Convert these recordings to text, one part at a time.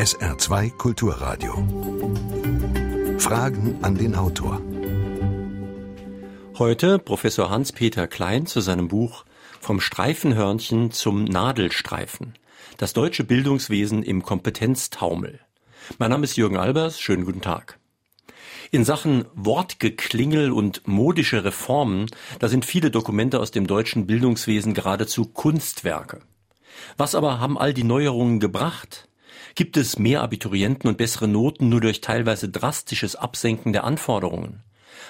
SR2 Kulturradio. Fragen an den Autor. Heute Professor Hans-Peter Klein zu seinem Buch Vom Streifenhörnchen zum Nadelstreifen. Das deutsche Bildungswesen im Kompetenztaumel. Mein Name ist Jürgen Albers. Schönen guten Tag. In Sachen Wortgeklingel und modische Reformen, da sind viele Dokumente aus dem deutschen Bildungswesen geradezu Kunstwerke. Was aber haben all die Neuerungen gebracht? Gibt es mehr Abiturienten und bessere Noten nur durch teilweise drastisches Absenken der Anforderungen?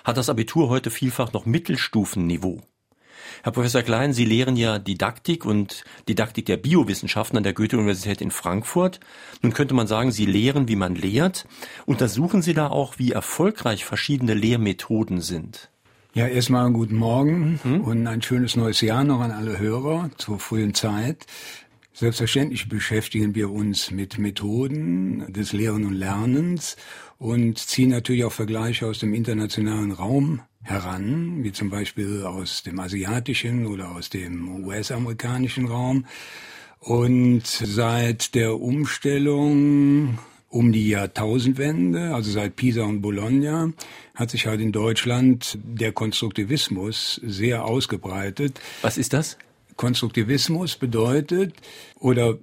Hat das Abitur heute vielfach noch Mittelstufenniveau? Herr Professor Klein, Sie lehren ja Didaktik und Didaktik der Biowissenschaften an der Goethe-Universität in Frankfurt. Nun könnte man sagen, Sie lehren, wie man lehrt. Untersuchen Sie da auch, wie erfolgreich verschiedene Lehrmethoden sind? Ja, erstmal einen guten Morgen hm? und ein schönes neues Jahr noch an alle Hörer zur frühen Zeit. Selbstverständlich beschäftigen wir uns mit Methoden des Lehren und Lernens und ziehen natürlich auch Vergleiche aus dem internationalen Raum heran, wie zum Beispiel aus dem asiatischen oder aus dem US-amerikanischen Raum. Und seit der Umstellung um die Jahrtausendwende, also seit Pisa und Bologna, hat sich halt in Deutschland der Konstruktivismus sehr ausgebreitet. Was ist das? Konstruktivismus bedeutet oder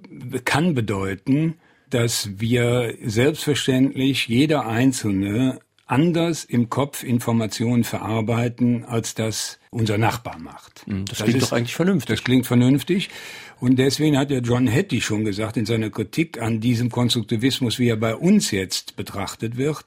kann bedeuten, dass wir selbstverständlich jeder Einzelne anders im Kopf Informationen verarbeiten, als das unser Nachbar macht. Hm, das, das klingt ist, doch eigentlich vernünftig. Das klingt vernünftig. Und deswegen hat ja John Hattie schon gesagt in seiner Kritik an diesem Konstruktivismus, wie er bei uns jetzt betrachtet wird,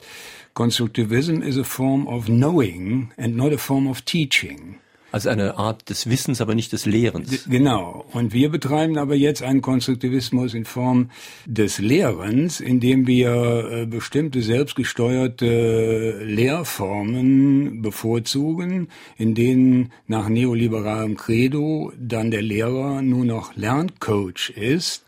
Konstruktivism is a form of knowing and not a form of teaching. Also eine Art des Wissens, aber nicht des Lehrens. Genau. Und wir betreiben aber jetzt einen Konstruktivismus in Form des Lehrens, indem wir äh, bestimmte selbstgesteuerte Lehrformen bevorzugen, in denen nach neoliberalem Credo dann der Lehrer nur noch Lerncoach ist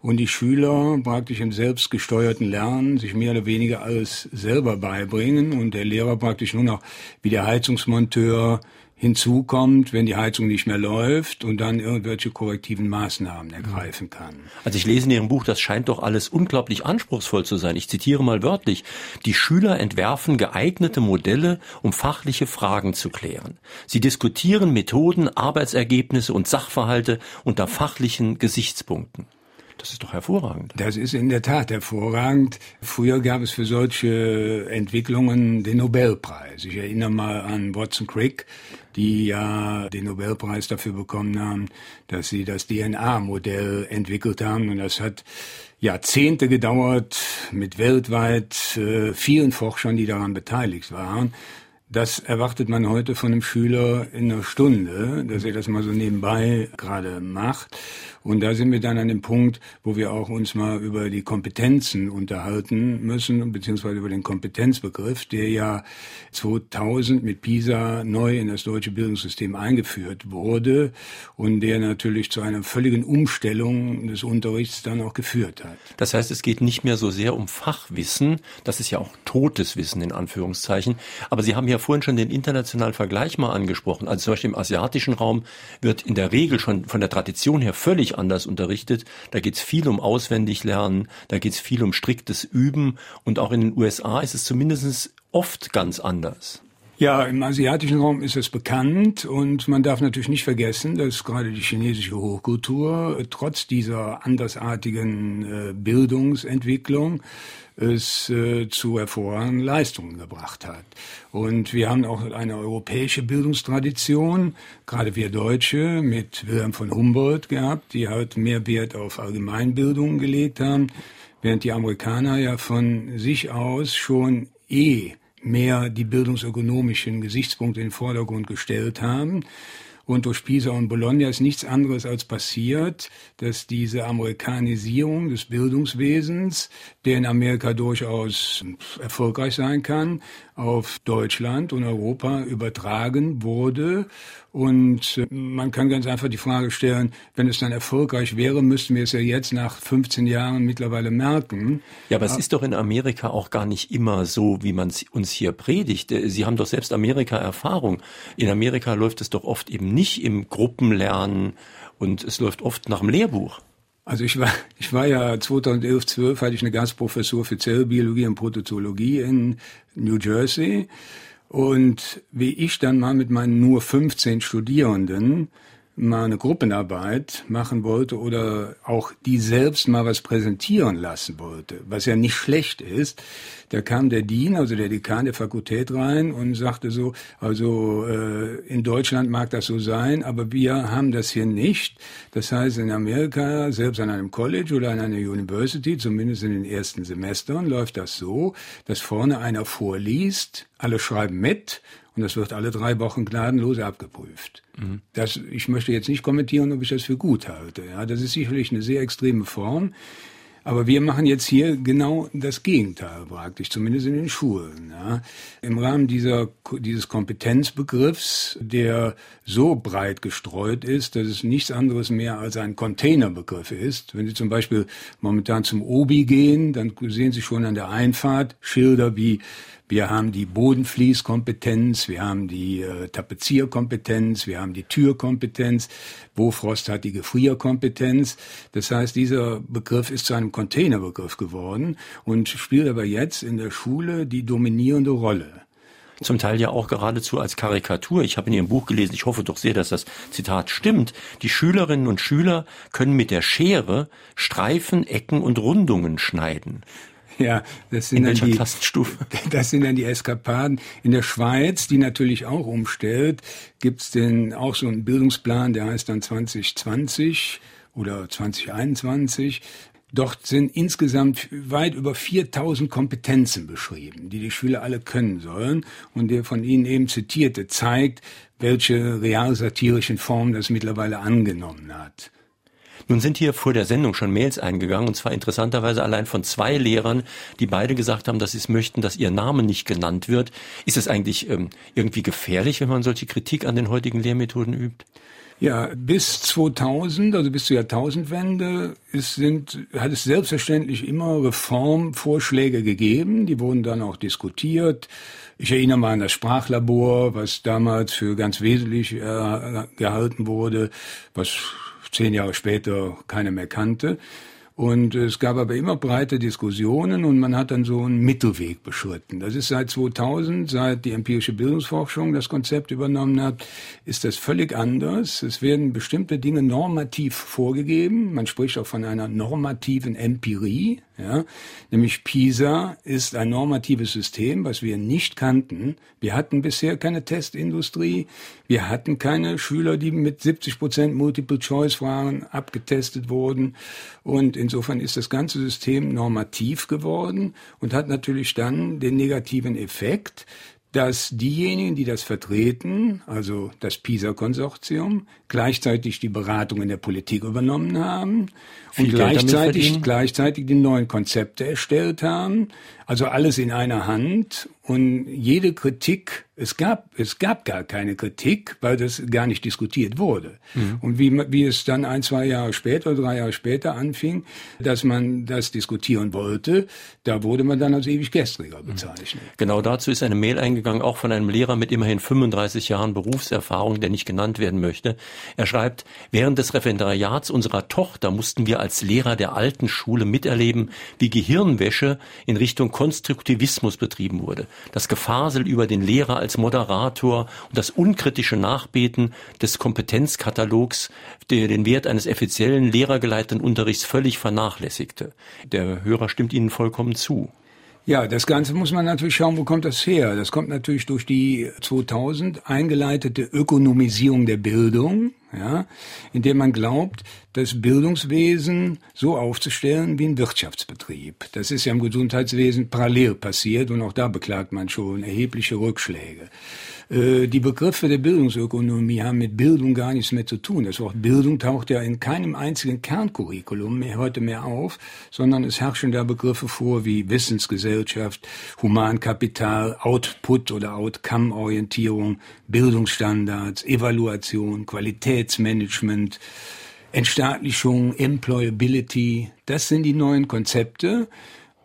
und die Schüler praktisch im selbstgesteuerten Lernen sich mehr oder weniger alles selber beibringen und der Lehrer praktisch nur noch wie der Heizungsmonteur hinzukommt, wenn die Heizung nicht mehr läuft und dann irgendwelche korrektiven Maßnahmen ergreifen kann. Also ich lese in Ihrem Buch, das scheint doch alles unglaublich anspruchsvoll zu sein. Ich zitiere mal wörtlich. Die Schüler entwerfen geeignete Modelle, um fachliche Fragen zu klären. Sie diskutieren Methoden, Arbeitsergebnisse und Sachverhalte unter fachlichen Gesichtspunkten. Das ist doch hervorragend. Das ist in der Tat hervorragend. Früher gab es für solche Entwicklungen den Nobelpreis. Ich erinnere mal an Watson Crick, die ja den Nobelpreis dafür bekommen haben, dass sie das DNA-Modell entwickelt haben. Und das hat Jahrzehnte gedauert mit weltweit äh, vielen Forschern, die daran beteiligt waren. Das erwartet man heute von einem Schüler in einer Stunde, dass er das mal so nebenbei gerade macht. Und da sind wir dann an dem Punkt, wo wir auch uns mal über die Kompetenzen unterhalten müssen, beziehungsweise über den Kompetenzbegriff, der ja 2000 mit PISA neu in das deutsche Bildungssystem eingeführt wurde und der natürlich zu einer völligen Umstellung des Unterrichts dann auch geführt hat. Das heißt, es geht nicht mehr so sehr um Fachwissen, das ist ja auch totes Wissen in Anführungszeichen, aber Sie haben ja vorhin schon den internationalen Vergleich mal angesprochen. Also zum Beispiel im asiatischen Raum wird in der Regel schon von der Tradition her völlig anders unterrichtet. Da geht es viel um Auswendiglernen, da geht es viel um striktes Üben und auch in den USA ist es zumindest oft ganz anders. Ja, im asiatischen Raum ist es bekannt und man darf natürlich nicht vergessen, dass gerade die chinesische Hochkultur trotz dieser andersartigen äh, Bildungsentwicklung es äh, zu hervorragenden Leistungen gebracht hat. Und wir haben auch eine europäische Bildungstradition, gerade wir Deutsche mit Wilhelm von Humboldt gehabt, die halt mehr Wert auf Allgemeinbildung gelegt haben, während die Amerikaner ja von sich aus schon eh mehr die bildungsökonomischen Gesichtspunkte in den Vordergrund gestellt haben. Und durch Pisa und Bologna ist nichts anderes als passiert, dass diese Amerikanisierung des Bildungswesens, der in Amerika durchaus erfolgreich sein kann, auf Deutschland und Europa übertragen wurde. Und äh, man kann ganz einfach die Frage stellen, wenn es dann erfolgreich wäre, müssten wir es ja jetzt nach 15 Jahren mittlerweile merken. Ja, aber es ist doch in Amerika auch gar nicht immer so, wie man es uns hier predigt. Äh, Sie haben doch selbst Amerika-Erfahrung. In Amerika läuft es doch oft eben nicht im Gruppenlernen und es läuft oft nach dem Lehrbuch. Also ich war, ich war ja 2011, 12 hatte ich eine Gastprofessur für Zellbiologie und Protozoologie in New Jersey. Und wie ich dann mal mit meinen nur 15 Studierenden mal eine Gruppenarbeit machen wollte oder auch die selbst mal was präsentieren lassen wollte, was ja nicht schlecht ist, da kam der Dean, also der Dekan der Fakultät rein und sagte so, also äh, in Deutschland mag das so sein, aber wir haben das hier nicht. Das heißt, in Amerika, selbst an einem College oder an einer University, zumindest in den ersten Semestern, läuft das so, dass vorne einer vorliest, alle schreiben mit und das wird alle drei Wochen gnadenlos abgeprüft. Mhm. Das, ich möchte jetzt nicht kommentieren, ob ich das für gut halte. Ja, das ist sicherlich eine sehr extreme Form. Aber wir machen jetzt hier genau das Gegenteil praktisch, zumindest in den Schulen. Ja. Im Rahmen dieser, dieses Kompetenzbegriffs, der so breit gestreut ist, dass es nichts anderes mehr als ein Containerbegriff ist. Wenn Sie zum Beispiel momentan zum Obi gehen, dann sehen Sie schon an der Einfahrt Schilder wie wir haben die Bodenfließkompetenz, wir haben die äh, Tapezierkompetenz, wir haben die Türkompetenz. Bofrost hat die Gefrierkompetenz. Das heißt, dieser Begriff ist zu einem Containerbegriff geworden und spielt aber jetzt in der Schule die dominierende Rolle zum Teil ja auch geradezu als Karikatur. Ich habe in Ihrem Buch gelesen, ich hoffe doch sehr, dass das Zitat stimmt. Die Schülerinnen und Schüler können mit der Schere Streifen, Ecken und Rundungen schneiden. Ja, das sind, In dann die, das sind dann die Eskapaden. In der Schweiz, die natürlich auch umstellt, gibt's denn auch so einen Bildungsplan, der heißt dann 2020 oder 2021. Dort sind insgesamt weit über 4000 Kompetenzen beschrieben, die die Schüler alle können sollen. Und der von Ihnen eben zitierte zeigt, welche realsatirischen Formen das mittlerweile angenommen hat. Nun sind hier vor der Sendung schon Mails eingegangen, und zwar interessanterweise allein von zwei Lehrern, die beide gesagt haben, dass sie es möchten, dass ihr Name nicht genannt wird. Ist es eigentlich ähm, irgendwie gefährlich, wenn man solche Kritik an den heutigen Lehrmethoden übt? Ja, bis 2000, also bis zur Jahrtausendwende, ist, sind, hat es selbstverständlich immer Reformvorschläge gegeben. Die wurden dann auch diskutiert. Ich erinnere mal an das Sprachlabor, was damals für ganz wesentlich äh, gehalten wurde, was zehn Jahre später keiner mehr kannte. Und es gab aber immer breite Diskussionen und man hat dann so einen Mittelweg beschritten. Das ist seit 2000, seit die empirische Bildungsforschung das Konzept übernommen hat, ist das völlig anders. Es werden bestimmte Dinge normativ vorgegeben. Man spricht auch von einer normativen Empirie. Ja, nämlich PISA ist ein normatives System, was wir nicht kannten. Wir hatten bisher keine Testindustrie. Wir hatten keine Schüler, die mit 70 Prozent Multiple-Choice-Fragen abgetestet wurden. Und insofern ist das ganze System normativ geworden und hat natürlich dann den negativen Effekt, dass diejenigen, die das vertreten, also das PISA-Konsortium, gleichzeitig die Beratung in der Politik übernommen haben Viel und gleichzeitig, gleichzeitig die neuen Konzepte erstellt haben. Also alles in einer Hand und jede Kritik es gab, es gab gar keine Kritik, weil das gar nicht diskutiert wurde. Mhm. Und wie, wie es dann ein, zwei Jahre später drei Jahre später anfing, dass man das diskutieren wollte, da wurde man dann als ewig gestriger bezeichnet. Genau dazu ist eine Mail eingegangen, auch von einem Lehrer mit immerhin 35 Jahren Berufserfahrung, der nicht genannt werden möchte. Er schreibt, während des Referendariats unserer Tochter mussten wir als Lehrer der alten Schule miterleben, wie Gehirnwäsche in Richtung Konstruktivismus betrieben wurde. Das Gefasel über den Lehrer als Moderator und das unkritische Nachbeten des Kompetenzkatalogs, der den Wert eines offiziellen lehrergeleiteten Unterrichts völlig vernachlässigte. Der Hörer stimmt Ihnen vollkommen zu. Ja, das Ganze muss man natürlich schauen, wo kommt das her? Das kommt natürlich durch die 2000 eingeleitete Ökonomisierung der Bildung, ja, indem man glaubt, das Bildungswesen so aufzustellen wie ein Wirtschaftsbetrieb. Das ist ja im Gesundheitswesen parallel passiert und auch da beklagt man schon erhebliche Rückschläge. Äh, die Begriffe der Bildungsökonomie haben mit Bildung gar nichts mehr zu tun. Das Wort Bildung taucht ja in keinem einzigen Kerncurriculum mehr, heute mehr auf, sondern es herrschen da Begriffe vor wie Wissensgesellschaft, Humankapital, Output oder Outcome-Orientierung, Bildungsstandards, Evaluation, Qualitätsmanagement, Entstaatlichung, Employability. Das sind die neuen Konzepte.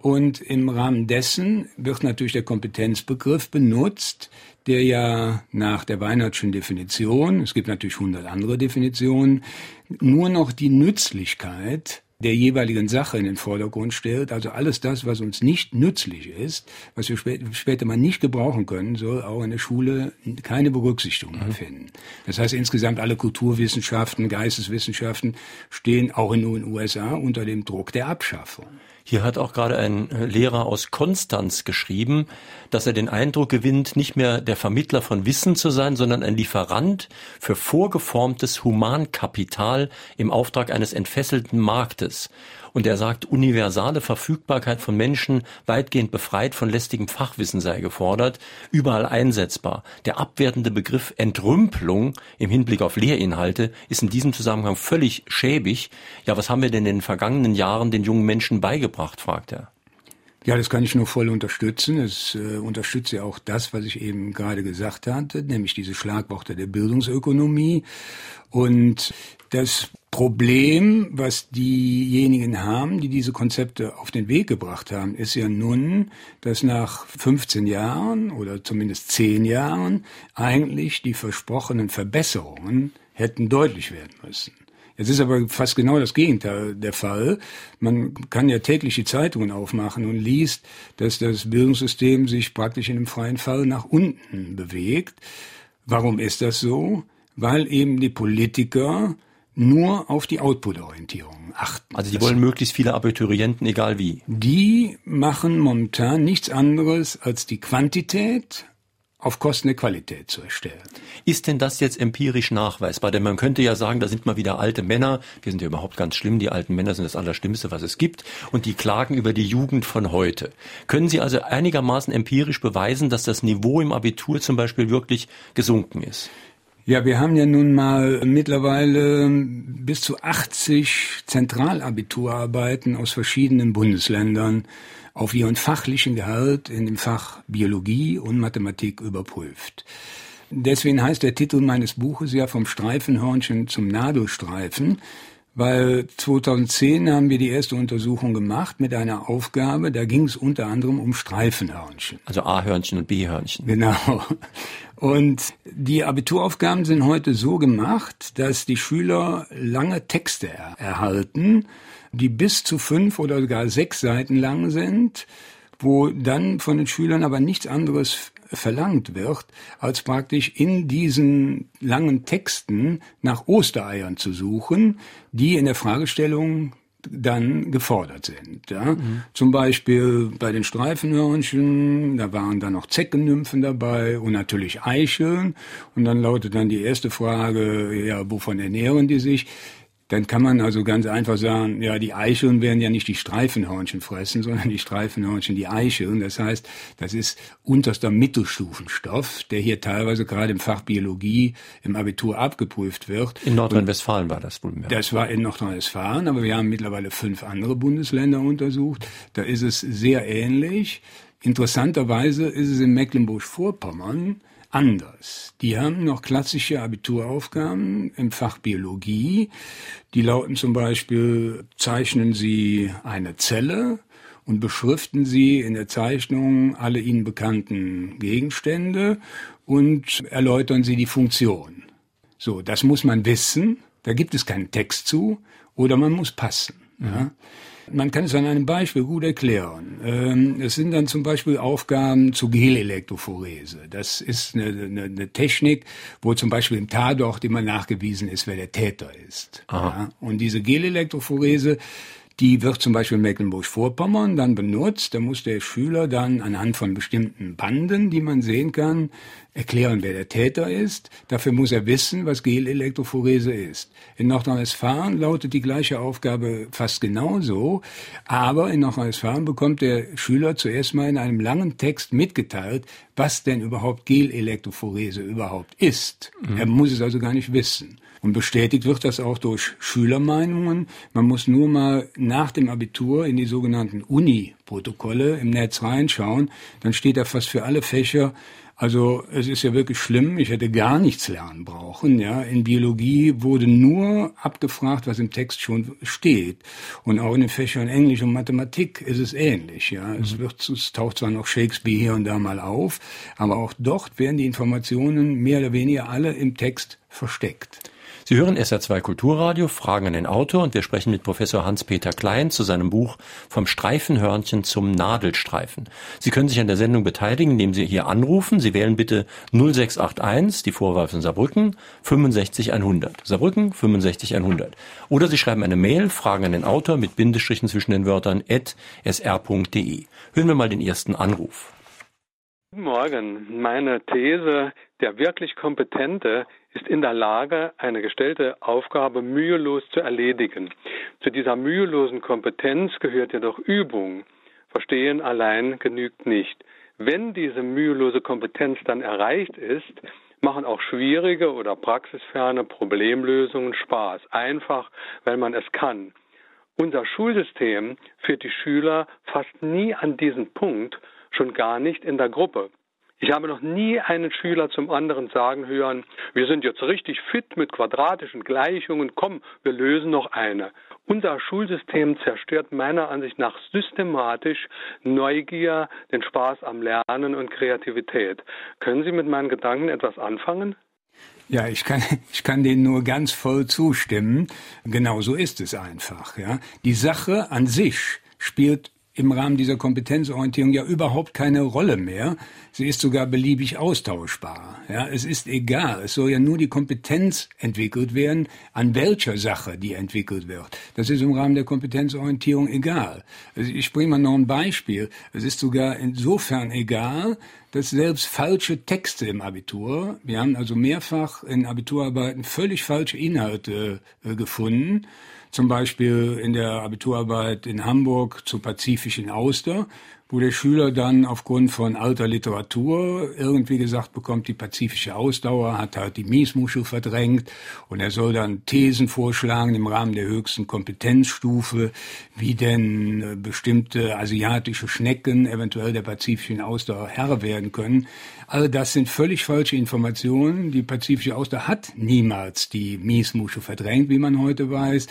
Und im Rahmen dessen wird natürlich der Kompetenzbegriff benutzt, der ja nach der Weinertschen Definition, es gibt natürlich hundert andere Definitionen, nur noch die Nützlichkeit der jeweiligen Sache in den Vordergrund stellt. Also alles das, was uns nicht nützlich ist, was wir später mal nicht gebrauchen können, soll auch in der Schule keine Berücksichtigung mehr finden. Das heißt, insgesamt alle Kulturwissenschaften, Geisteswissenschaften stehen auch in den USA unter dem Druck der Abschaffung. Hier hat auch gerade ein äh, Lehrer aus Konstanz geschrieben, dass er den Eindruck gewinnt, nicht mehr der Vermittler von Wissen zu sein, sondern ein Lieferant für vorgeformtes Humankapital im Auftrag eines entfesselten Marktes. Und er sagt, universale Verfügbarkeit von Menschen, weitgehend befreit von lästigem Fachwissen sei gefordert, überall einsetzbar. Der abwertende Begriff Entrümpelung im Hinblick auf Lehrinhalte ist in diesem Zusammenhang völlig schäbig. Ja, was haben wir denn in den vergangenen Jahren den jungen Menschen beigebracht, fragt er. Ja, das kann ich nur voll unterstützen. Es äh, unterstützt ja auch das, was ich eben gerade gesagt hatte, nämlich diese Schlagworte der Bildungsökonomie. Und das Problem, was diejenigen haben, die diese Konzepte auf den Weg gebracht haben, ist ja nun, dass nach 15 Jahren oder zumindest 10 Jahren eigentlich die versprochenen Verbesserungen hätten deutlich werden müssen. Jetzt ist aber fast genau das Gegenteil der Fall. Man kann ja täglich die Zeitungen aufmachen und liest, dass das Bildungssystem sich praktisch in einem freien Fall nach unten bewegt. Warum ist das so? Weil eben die Politiker nur auf die Output-Orientierung achten. Also die wollen möglichst viele Abiturienten, egal wie. Die machen momentan nichts anderes als die Quantität auf Kosten der Qualität zu erstellen. Ist denn das jetzt empirisch nachweisbar? Denn man könnte ja sagen, da sind mal wieder alte Männer, die sind ja überhaupt ganz schlimm, die alten Männer sind das Allerschlimmste, was es gibt, und die klagen über die Jugend von heute. Können Sie also einigermaßen empirisch beweisen, dass das Niveau im Abitur zum Beispiel wirklich gesunken ist? Ja, wir haben ja nun mal mittlerweile bis zu 80 Zentralabiturarbeiten aus verschiedenen Bundesländern auf ihren fachlichen Gehalt in dem Fach Biologie und Mathematik überprüft. Deswegen heißt der Titel meines Buches ja vom Streifenhörnchen zum Nadelstreifen, weil 2010 haben wir die erste Untersuchung gemacht mit einer Aufgabe, da ging es unter anderem um Streifenhörnchen. Also A-Hörnchen und B-Hörnchen. Genau. Und die Abituraufgaben sind heute so gemacht, dass die Schüler lange Texte erhalten, die bis zu fünf oder sogar sechs Seiten lang sind, wo dann von den Schülern aber nichts anderes verlangt wird, als praktisch in diesen langen Texten nach Ostereiern zu suchen, die in der Fragestellung dann gefordert sind. Ja? Mhm. Zum Beispiel bei den Streifenhörnchen, da waren dann noch Zeckennymphen dabei und natürlich Eicheln. Und dann lautet dann die erste Frage, ja, wovon ernähren die sich? Dann kann man also ganz einfach sagen, ja, die Eicheln werden ja nicht die Streifenhörnchen fressen, sondern die Streifenhörnchen die Eicheln. Das heißt, das ist unterster Mittelstufenstoff, der hier teilweise gerade im Fach Biologie im Abitur abgeprüft wird. In Nordrhein-Westfalen war das wohl mehr. Das war in Nordrhein-Westfalen, aber wir haben mittlerweile fünf andere Bundesländer untersucht. Da ist es sehr ähnlich. Interessanterweise ist es in Mecklenburg-Vorpommern anders. Die haben noch klassische Abituraufgaben im Fach Biologie. Die lauten zum Beispiel, zeichnen Sie eine Zelle und beschriften Sie in der Zeichnung alle Ihnen bekannten Gegenstände und erläutern Sie die Funktion. So, das muss man wissen. Da gibt es keinen Text zu oder man muss passen. Ja. Man kann es an einem Beispiel gut erklären. Ähm, es sind dann zum Beispiel Aufgaben zur Gelelektrophorese. Das ist eine, eine, eine Technik, wo zum Beispiel im Tatort immer nachgewiesen ist, wer der Täter ist. Ja? Und diese Gelelektrophorese die wird zum Beispiel in Mecklenburg-Vorpommern dann benutzt. Da muss der Schüler dann anhand von bestimmten Banden, die man sehen kann, erklären, wer der Täter ist. Dafür muss er wissen, was Gelelektrophorese ist. In Nordrhein-Westfalen lautet die gleiche Aufgabe fast genauso, aber in Nordrhein-Westfalen bekommt der Schüler zuerst mal in einem langen Text mitgeteilt, was denn überhaupt Gelelektrophorese überhaupt ist. Mhm. Er muss es also gar nicht wissen. Und bestätigt wird das auch durch Schülermeinungen. Man muss nur mal nach dem Abitur in die sogenannten Uni-Protokolle im Netz reinschauen. Dann steht da fast für alle Fächer also es ist ja wirklich schlimm. Ich hätte gar nichts lernen brauchen. Ja, in Biologie wurde nur abgefragt, was im Text schon steht. Und auch in den Fächern Englisch und Mathematik ist es ähnlich. Ja, mhm. es wird, es taucht zwar noch Shakespeare hier und da mal auf, aber auch dort werden die Informationen mehr oder weniger alle im Text versteckt. Sie hören SR2 Kulturradio, Fragen an den Autor und wir sprechen mit Professor Hans-Peter Klein zu seinem Buch Vom Streifenhörnchen zum Nadelstreifen. Sie können sich an der Sendung beteiligen, indem Sie hier anrufen. Sie wählen bitte 0681, die Vorwahl von Saarbrücken, 65100. Saarbrücken 65100. Oder Sie schreiben eine Mail, Fragen an den Autor mit Bindestrichen zwischen den Wörtern at sr.de. Hören wir mal den ersten Anruf. Guten Morgen. Meine These, der wirklich Kompetente ist in der Lage, eine gestellte Aufgabe mühelos zu erledigen. Zu dieser mühelosen Kompetenz gehört jedoch Übung. Verstehen allein genügt nicht. Wenn diese mühelose Kompetenz dann erreicht ist, machen auch schwierige oder praxisferne Problemlösungen Spaß. Einfach, weil man es kann. Unser Schulsystem führt die Schüler fast nie an diesen Punkt, schon gar nicht in der Gruppe. Ich habe noch nie einen Schüler zum anderen sagen hören, wir sind jetzt richtig fit mit quadratischen Gleichungen, komm, wir lösen noch eine. Unser Schulsystem zerstört meiner Ansicht nach systematisch Neugier, den Spaß am Lernen und Kreativität. Können Sie mit meinen Gedanken etwas anfangen? Ja, ich kann, ich kann denen nur ganz voll zustimmen. Genau so ist es einfach, ja. Die Sache an sich spielt im Rahmen dieser Kompetenzorientierung ja überhaupt keine Rolle mehr. Sie ist sogar beliebig austauschbar. Ja, es ist egal. Es soll ja nur die Kompetenz entwickelt werden, an welcher Sache die entwickelt wird. Das ist im Rahmen der Kompetenzorientierung egal. Also ich bringe mal noch ein Beispiel. Es ist sogar insofern egal, dass selbst falsche Texte im Abitur, wir haben also mehrfach in Abiturarbeiten völlig falsche Inhalte äh, gefunden, zum Beispiel in der Abiturarbeit in Hamburg zur pazifischen Auster, wo der Schüler dann aufgrund von alter Literatur irgendwie gesagt bekommt, die pazifische Ausdauer hat halt die Miesmuschel verdrängt und er soll dann Thesen vorschlagen im Rahmen der höchsten Kompetenzstufe, wie denn äh, bestimmte asiatische Schnecken eventuell der pazifischen Ausdauer Herr werden können. All das sind völlig falsche Informationen. Die pazifische Auster hat niemals die Miesmuschel verdrängt, wie man heute weiß.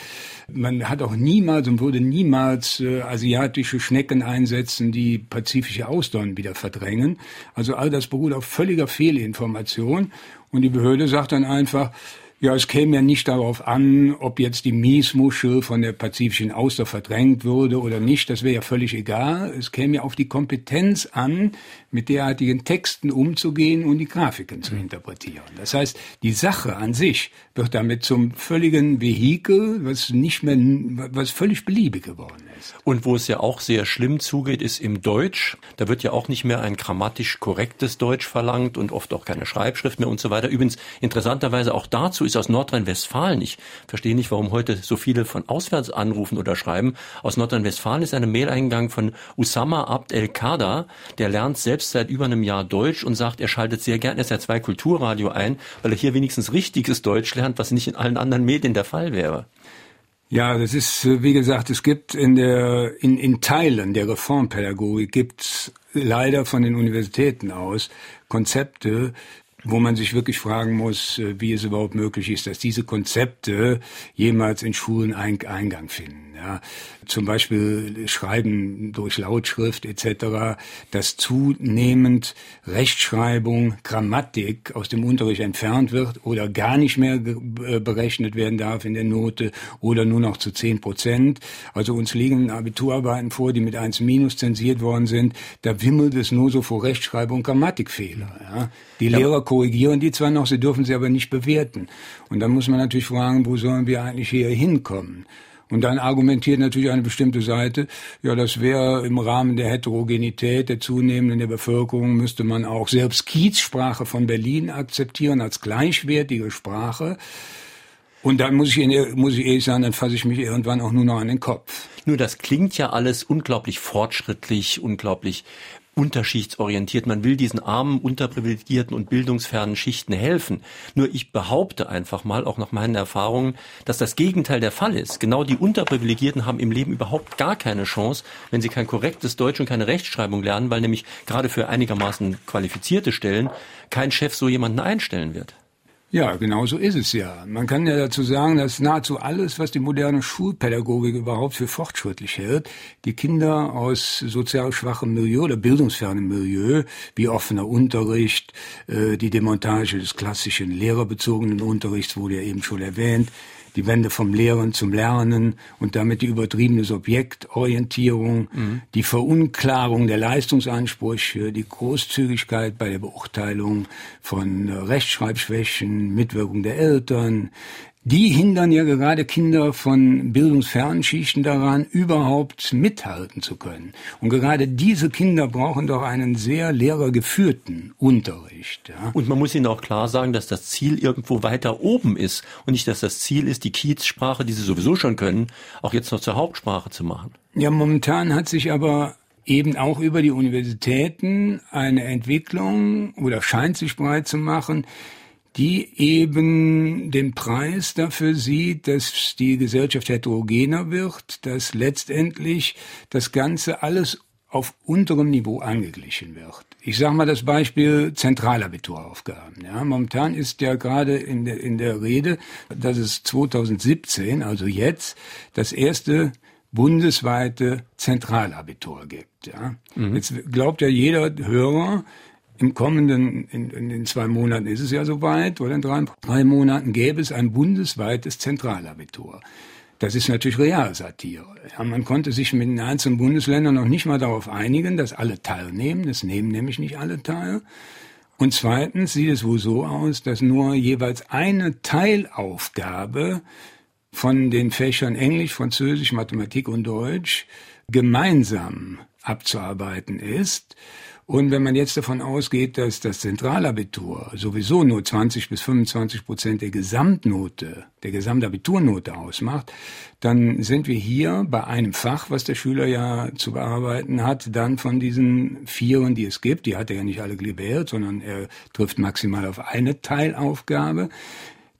Man hat auch niemals und würde niemals äh, asiatische Schnecken einsetzen, die pazifische Austern wieder verdrängen. Also all das beruht auf völliger Fehlinformation. Und die Behörde sagt dann einfach, ja, es käme ja nicht darauf an, ob jetzt die Miesmuschel von der pazifischen Auster verdrängt würde oder nicht. Das wäre ja völlig egal. Es käme ja auf die Kompetenz an, mit derartigen Texten umzugehen und die Grafiken zu interpretieren. Das heißt, die Sache an sich wird damit zum völligen Vehikel, was nicht mehr, was völlig beliebig geworden ist. Und wo es ja auch sehr schlimm zugeht, ist im Deutsch. Da wird ja auch nicht mehr ein grammatisch korrektes Deutsch verlangt und oft auch keine Schreibschrift mehr und so weiter. Übrigens, interessanterweise auch dazu ist aus Nordrhein-Westfalen. Ich verstehe nicht, warum heute so viele von auswärts anrufen oder schreiben. Aus Nordrhein-Westfalen ist eine Mail eingegangen von Usama Abd el-Kader. Der lernt selbst seit über einem Jahr Deutsch und sagt, er schaltet sehr gerne SR2 Kulturradio ein, weil er hier wenigstens richtiges Deutsch lernt, was nicht in allen anderen Medien der Fall wäre. Ja, das ist, wie gesagt, es gibt in der, in, in Teilen der Reformpädagogik gibt's leider von den Universitäten aus Konzepte, wo man sich wirklich fragen muss, äh, wie es überhaupt möglich ist, dass diese Konzepte jemals in Schulen Eingang finden. Ja, zum Beispiel Schreiben durch Lautschrift etc., dass zunehmend Rechtschreibung, Grammatik aus dem Unterricht entfernt wird oder gar nicht mehr äh, berechnet werden darf in der Note oder nur noch zu zehn Prozent. Also uns liegen Abiturarbeiten vor, die mit 1 minus zensiert worden sind. Da wimmelt es nur so vor Rechtschreibung und Grammatikfehler. Ja. Die ja. Lehrer korrigieren die zwar noch, sie dürfen sie aber nicht bewerten. Und dann muss man natürlich fragen, wo sollen wir eigentlich hier hinkommen? Und dann argumentiert natürlich eine bestimmte Seite, ja, das wäre im Rahmen der Heterogenität der zunehmenden der Bevölkerung, müsste man auch selbst Kiezsprache von Berlin akzeptieren als gleichwertige Sprache. Und dann muss ich, muss ich ehrlich sagen, dann fasse ich mich irgendwann auch nur noch an den Kopf. Nur das klingt ja alles unglaublich fortschrittlich, unglaublich unterschichtsorientiert. Man will diesen armen, unterprivilegierten und bildungsfernen Schichten helfen. Nur ich behaupte einfach mal, auch nach meinen Erfahrungen, dass das Gegenteil der Fall ist. Genau die Unterprivilegierten haben im Leben überhaupt gar keine Chance, wenn sie kein korrektes Deutsch und keine Rechtschreibung lernen, weil nämlich gerade für einigermaßen qualifizierte Stellen kein Chef so jemanden einstellen wird. Ja, genau so ist es ja. Man kann ja dazu sagen, dass nahezu alles, was die moderne Schulpädagogik überhaupt für fortschrittlich hält, die Kinder aus sozial schwachem Milieu oder bildungsfernem Milieu, wie offener Unterricht, äh, die Demontage des klassischen lehrerbezogenen Unterrichts wurde ja eben schon erwähnt, die Wende vom Lehren zum Lernen und damit die übertriebene Subjektorientierung, mhm. die Verunklarung der Leistungsansprüche, die Großzügigkeit bei der Beurteilung von Rechtschreibschwächen, Mitwirkung der Eltern, die hindern ja gerade Kinder von bildungsfernen Schichten daran, überhaupt mithalten zu können. Und gerade diese Kinder brauchen doch einen sehr lehrergeführten Unterricht. Ja. Und man muss ihnen auch klar sagen, dass das Ziel irgendwo weiter oben ist und nicht, dass das Ziel ist, die Kiezsprache, die sie sowieso schon können, auch jetzt noch zur Hauptsprache zu machen. Ja, momentan hat sich aber eben auch über die Universitäten eine Entwicklung oder scheint sich breit zu machen, die eben den Preis dafür sieht, dass die Gesellschaft heterogener wird, dass letztendlich das Ganze alles auf unterem Niveau angeglichen wird. Ich sage mal das Beispiel Zentralabituraufgaben. Ja, momentan ist ja gerade in der, in der Rede, dass es 2017, also jetzt, das erste bundesweite Zentralabitur gibt. Ja. Mhm. Jetzt glaubt ja jeder Hörer, im kommenden, in, in den zwei Monaten ist es ja soweit, oder in drei, drei Monaten gäbe es ein bundesweites Zentralabitur. Das ist natürlich Realsatire. Ja, man konnte sich mit den einzelnen Bundesländern noch nicht mal darauf einigen, dass alle teilnehmen. Das nehmen nämlich nicht alle teil. Und zweitens sieht es wohl so aus, dass nur jeweils eine Teilaufgabe von den Fächern Englisch, Französisch, Mathematik und Deutsch gemeinsam abzuarbeiten ist. Und wenn man jetzt davon ausgeht, dass das Zentralabitur sowieso nur 20 bis 25 Prozent der Gesamtnote, der Gesamtabiturnote ausmacht, dann sind wir hier bei einem Fach, was der Schüler ja zu bearbeiten hat, dann von diesen Vieren, die es gibt, die hat er ja nicht alle gewählt, sondern er trifft maximal auf eine Teilaufgabe.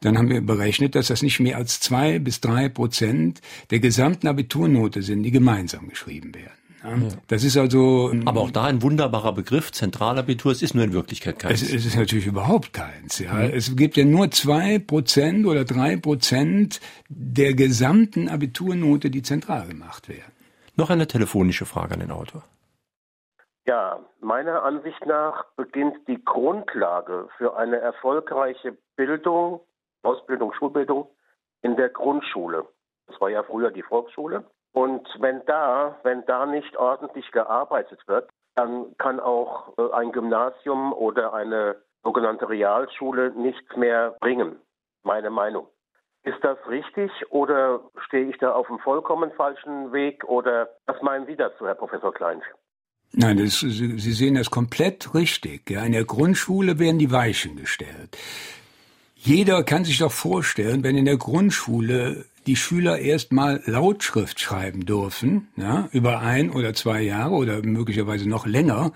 Dann haben wir berechnet, dass das nicht mehr als zwei bis drei Prozent der gesamten Abiturnote sind, die gemeinsam geschrieben werden. Ja. Das ist also. Aber auch da ein wunderbarer Begriff, Zentralabitur, es ist nur in Wirklichkeit keins. Es, es ist natürlich überhaupt keins. Ja. Mhm. Es gibt ja nur zwei Prozent oder drei Prozent der gesamten Abiturnote, die zentral gemacht werden. Noch eine telefonische Frage an den Autor. Ja, meiner Ansicht nach beginnt die Grundlage für eine erfolgreiche Bildung, Ausbildung, Schulbildung in der Grundschule. Das war ja früher die Volksschule. Und wenn da, wenn da nicht ordentlich gearbeitet wird, dann kann auch äh, ein Gymnasium oder eine sogenannte Realschule nichts mehr bringen. Meine Meinung. Ist das richtig oder stehe ich da auf einem vollkommen falschen Weg oder was meinen Sie dazu, Herr Professor Klein? Nein, das, Sie sehen das komplett richtig. In der Grundschule werden die Weichen gestellt. Jeder kann sich doch vorstellen, wenn in der Grundschule die Schüler erstmal Lautschrift schreiben dürfen, ja, über ein oder zwei Jahre oder möglicherweise noch länger,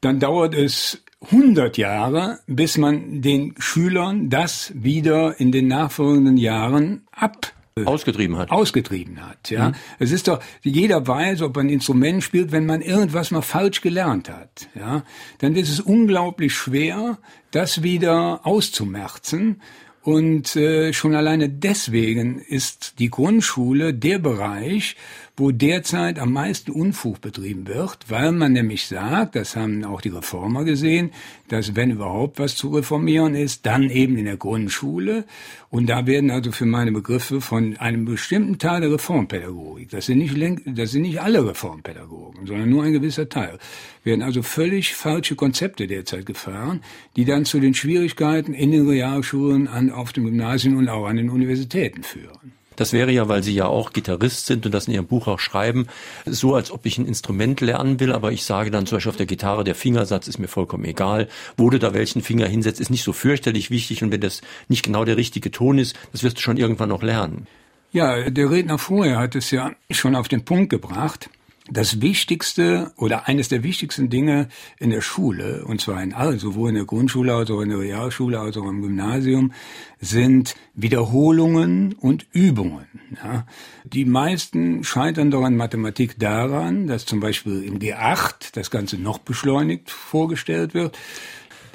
dann dauert es 100 Jahre, bis man den Schülern das wieder in den nachfolgenden Jahren ab ausgetrieben hat. Ausgetrieben hat, ja. Mhm. Es ist doch, jeder weiß, ob man ein Instrument spielt, wenn man irgendwas mal falsch gelernt hat, ja. Dann ist es unglaublich schwer, das wieder auszumerzen. Und äh, schon alleine deswegen ist die Grundschule der Bereich, wo derzeit am meisten Unfug betrieben wird, weil man nämlich sagt, das haben auch die Reformer gesehen, dass wenn überhaupt was zu reformieren ist, dann eben in der Grundschule. Und da werden also für meine Begriffe von einem bestimmten Teil der Reformpädagogik, das sind nicht, das sind nicht alle Reformpädagogen, sondern nur ein gewisser Teil, werden also völlig falsche Konzepte derzeit gefahren, die dann zu den Schwierigkeiten in den Realschulen, an, auf dem Gymnasium und auch an den Universitäten führen. Das wäre ja, weil Sie ja auch Gitarrist sind und das in Ihrem Buch auch schreiben, so als ob ich ein Instrument lernen will, aber ich sage dann zum Beispiel auf der Gitarre, der Fingersatz ist mir vollkommen egal. Wo du da welchen Finger hinsetzt, ist nicht so fürchterlich wichtig und wenn das nicht genau der richtige Ton ist, das wirst du schon irgendwann noch lernen. Ja, der Redner vorher hat es ja schon auf den Punkt gebracht das Wichtigste oder eines der wichtigsten Dinge in der Schule, und zwar in all, sowohl in der Grundschule als auch in der Realschule als auch im Gymnasium, sind Wiederholungen und Übungen. Ja. Die meisten scheitern doch an Mathematik daran, dass zum Beispiel im G8 das Ganze noch beschleunigt vorgestellt wird.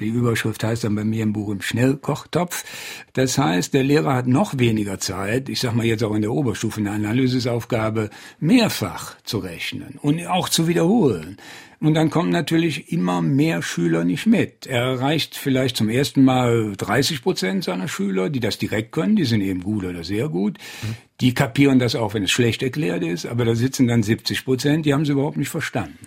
Die Überschrift heißt dann bei mir im Buch im Schnellkochtopf. Das heißt, der Lehrer hat noch weniger Zeit, ich sag mal jetzt auch in der Oberstufe eine Analysisaufgabe, mehrfach zu rechnen und auch zu wiederholen. Und dann kommen natürlich immer mehr Schüler nicht mit. Er erreicht vielleicht zum ersten Mal 30 Prozent seiner Schüler, die das direkt können, die sind eben gut oder sehr gut. Die kapieren das auch, wenn es schlecht erklärt ist, aber da sitzen dann 70 Prozent, die haben es überhaupt nicht verstanden.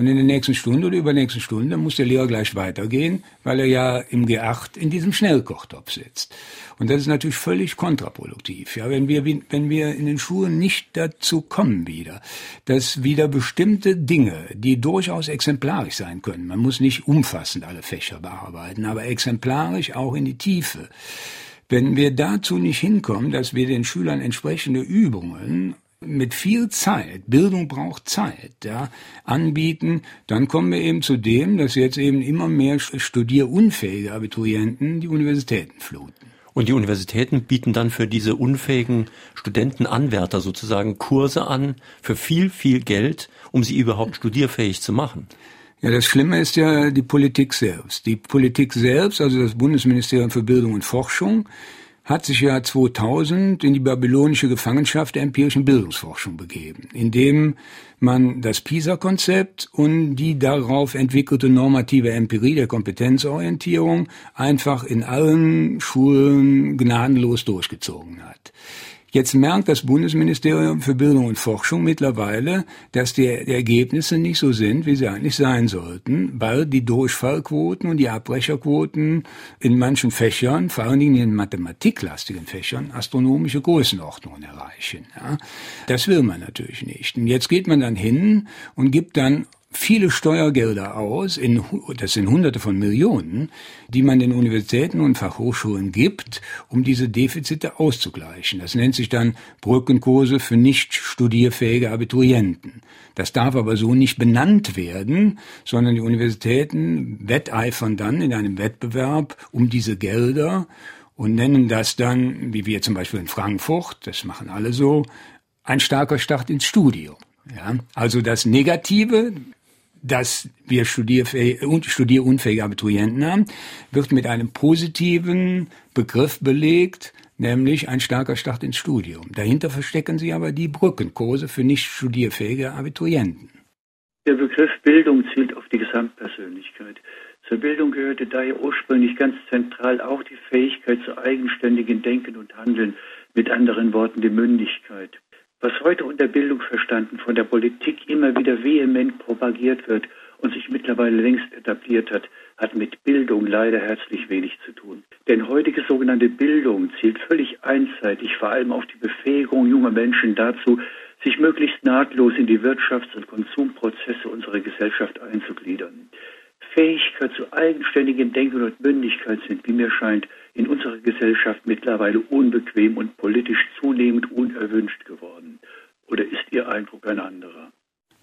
Und in der nächsten Stunde oder übernächsten Stunde muss der Lehrer gleich weitergehen, weil er ja im G8 in diesem Schnellkochtopf sitzt. Und das ist natürlich völlig kontraproduktiv. Ja, wenn wir, wenn wir in den Schulen nicht dazu kommen wieder, dass wieder bestimmte Dinge, die durchaus exemplarisch sein können, man muss nicht umfassend alle Fächer bearbeiten, aber exemplarisch auch in die Tiefe. Wenn wir dazu nicht hinkommen, dass wir den Schülern entsprechende Übungen mit viel Zeit, Bildung braucht Zeit, ja, anbieten, dann kommen wir eben zu dem, dass jetzt eben immer mehr studierunfähige Abiturienten die Universitäten fluten. Und die Universitäten bieten dann für diese unfähigen Studentenanwärter sozusagen Kurse an für viel, viel Geld, um sie überhaupt studierfähig zu machen. Ja, das Schlimme ist ja die Politik selbst. Die Politik selbst, also das Bundesministerium für Bildung und Forschung, hat sich ja 2000 in die babylonische Gefangenschaft der empirischen Bildungsforschung begeben, indem man das PISA-Konzept und die darauf entwickelte normative Empirie der Kompetenzorientierung einfach in allen Schulen gnadenlos durchgezogen hat. Jetzt merkt das Bundesministerium für Bildung und Forschung mittlerweile, dass die, Ergebnisse nicht so sind, wie sie eigentlich sein sollten, weil die Durchfallquoten und die Abbrecherquoten in manchen Fächern, vor allen Dingen in mathematiklastigen Fächern, astronomische Größenordnungen erreichen. Ja. Das will man natürlich nicht. Und jetzt geht man dann hin und gibt dann viele Steuergelder aus, in, das sind Hunderte von Millionen, die man den Universitäten und Fachhochschulen gibt, um diese Defizite auszugleichen. Das nennt sich dann Brückenkurse für nicht studierfähige Abiturienten. Das darf aber so nicht benannt werden, sondern die Universitäten wetteifern dann in einem Wettbewerb um diese Gelder und nennen das dann, wie wir zum Beispiel in Frankfurt, das machen alle so, ein starker Start ins Studium. Ja, also das Negative, dass wir studierunfähige Abiturienten haben, wird mit einem positiven Begriff belegt, nämlich ein starker Start ins Studium. Dahinter verstecken sie aber die Brückenkurse für nicht studierfähige Abiturienten. Der Begriff Bildung zielt auf die Gesamtpersönlichkeit. Zur Bildung gehörte daher ursprünglich ganz zentral auch die Fähigkeit zu eigenständigen Denken und Handeln, mit anderen Worten die Mündigkeit. Was heute unter Bildung verstanden von der Politik immer wieder vehement propagiert wird und sich mittlerweile längst etabliert hat, hat mit Bildung leider herzlich wenig zu tun. Denn heutige sogenannte Bildung zielt völlig einseitig vor allem auf die Befähigung junger Menschen dazu, sich möglichst nahtlos in die Wirtschafts- und Konsumprozesse unserer Gesellschaft einzugliedern. Fähigkeit zu eigenständigem Denken und Mündigkeit sind, wie mir scheint, in unserer Gesellschaft mittlerweile unbequem und politisch zunehmend unerwünscht geworden. Oder ist Ihr Eindruck ein anderer?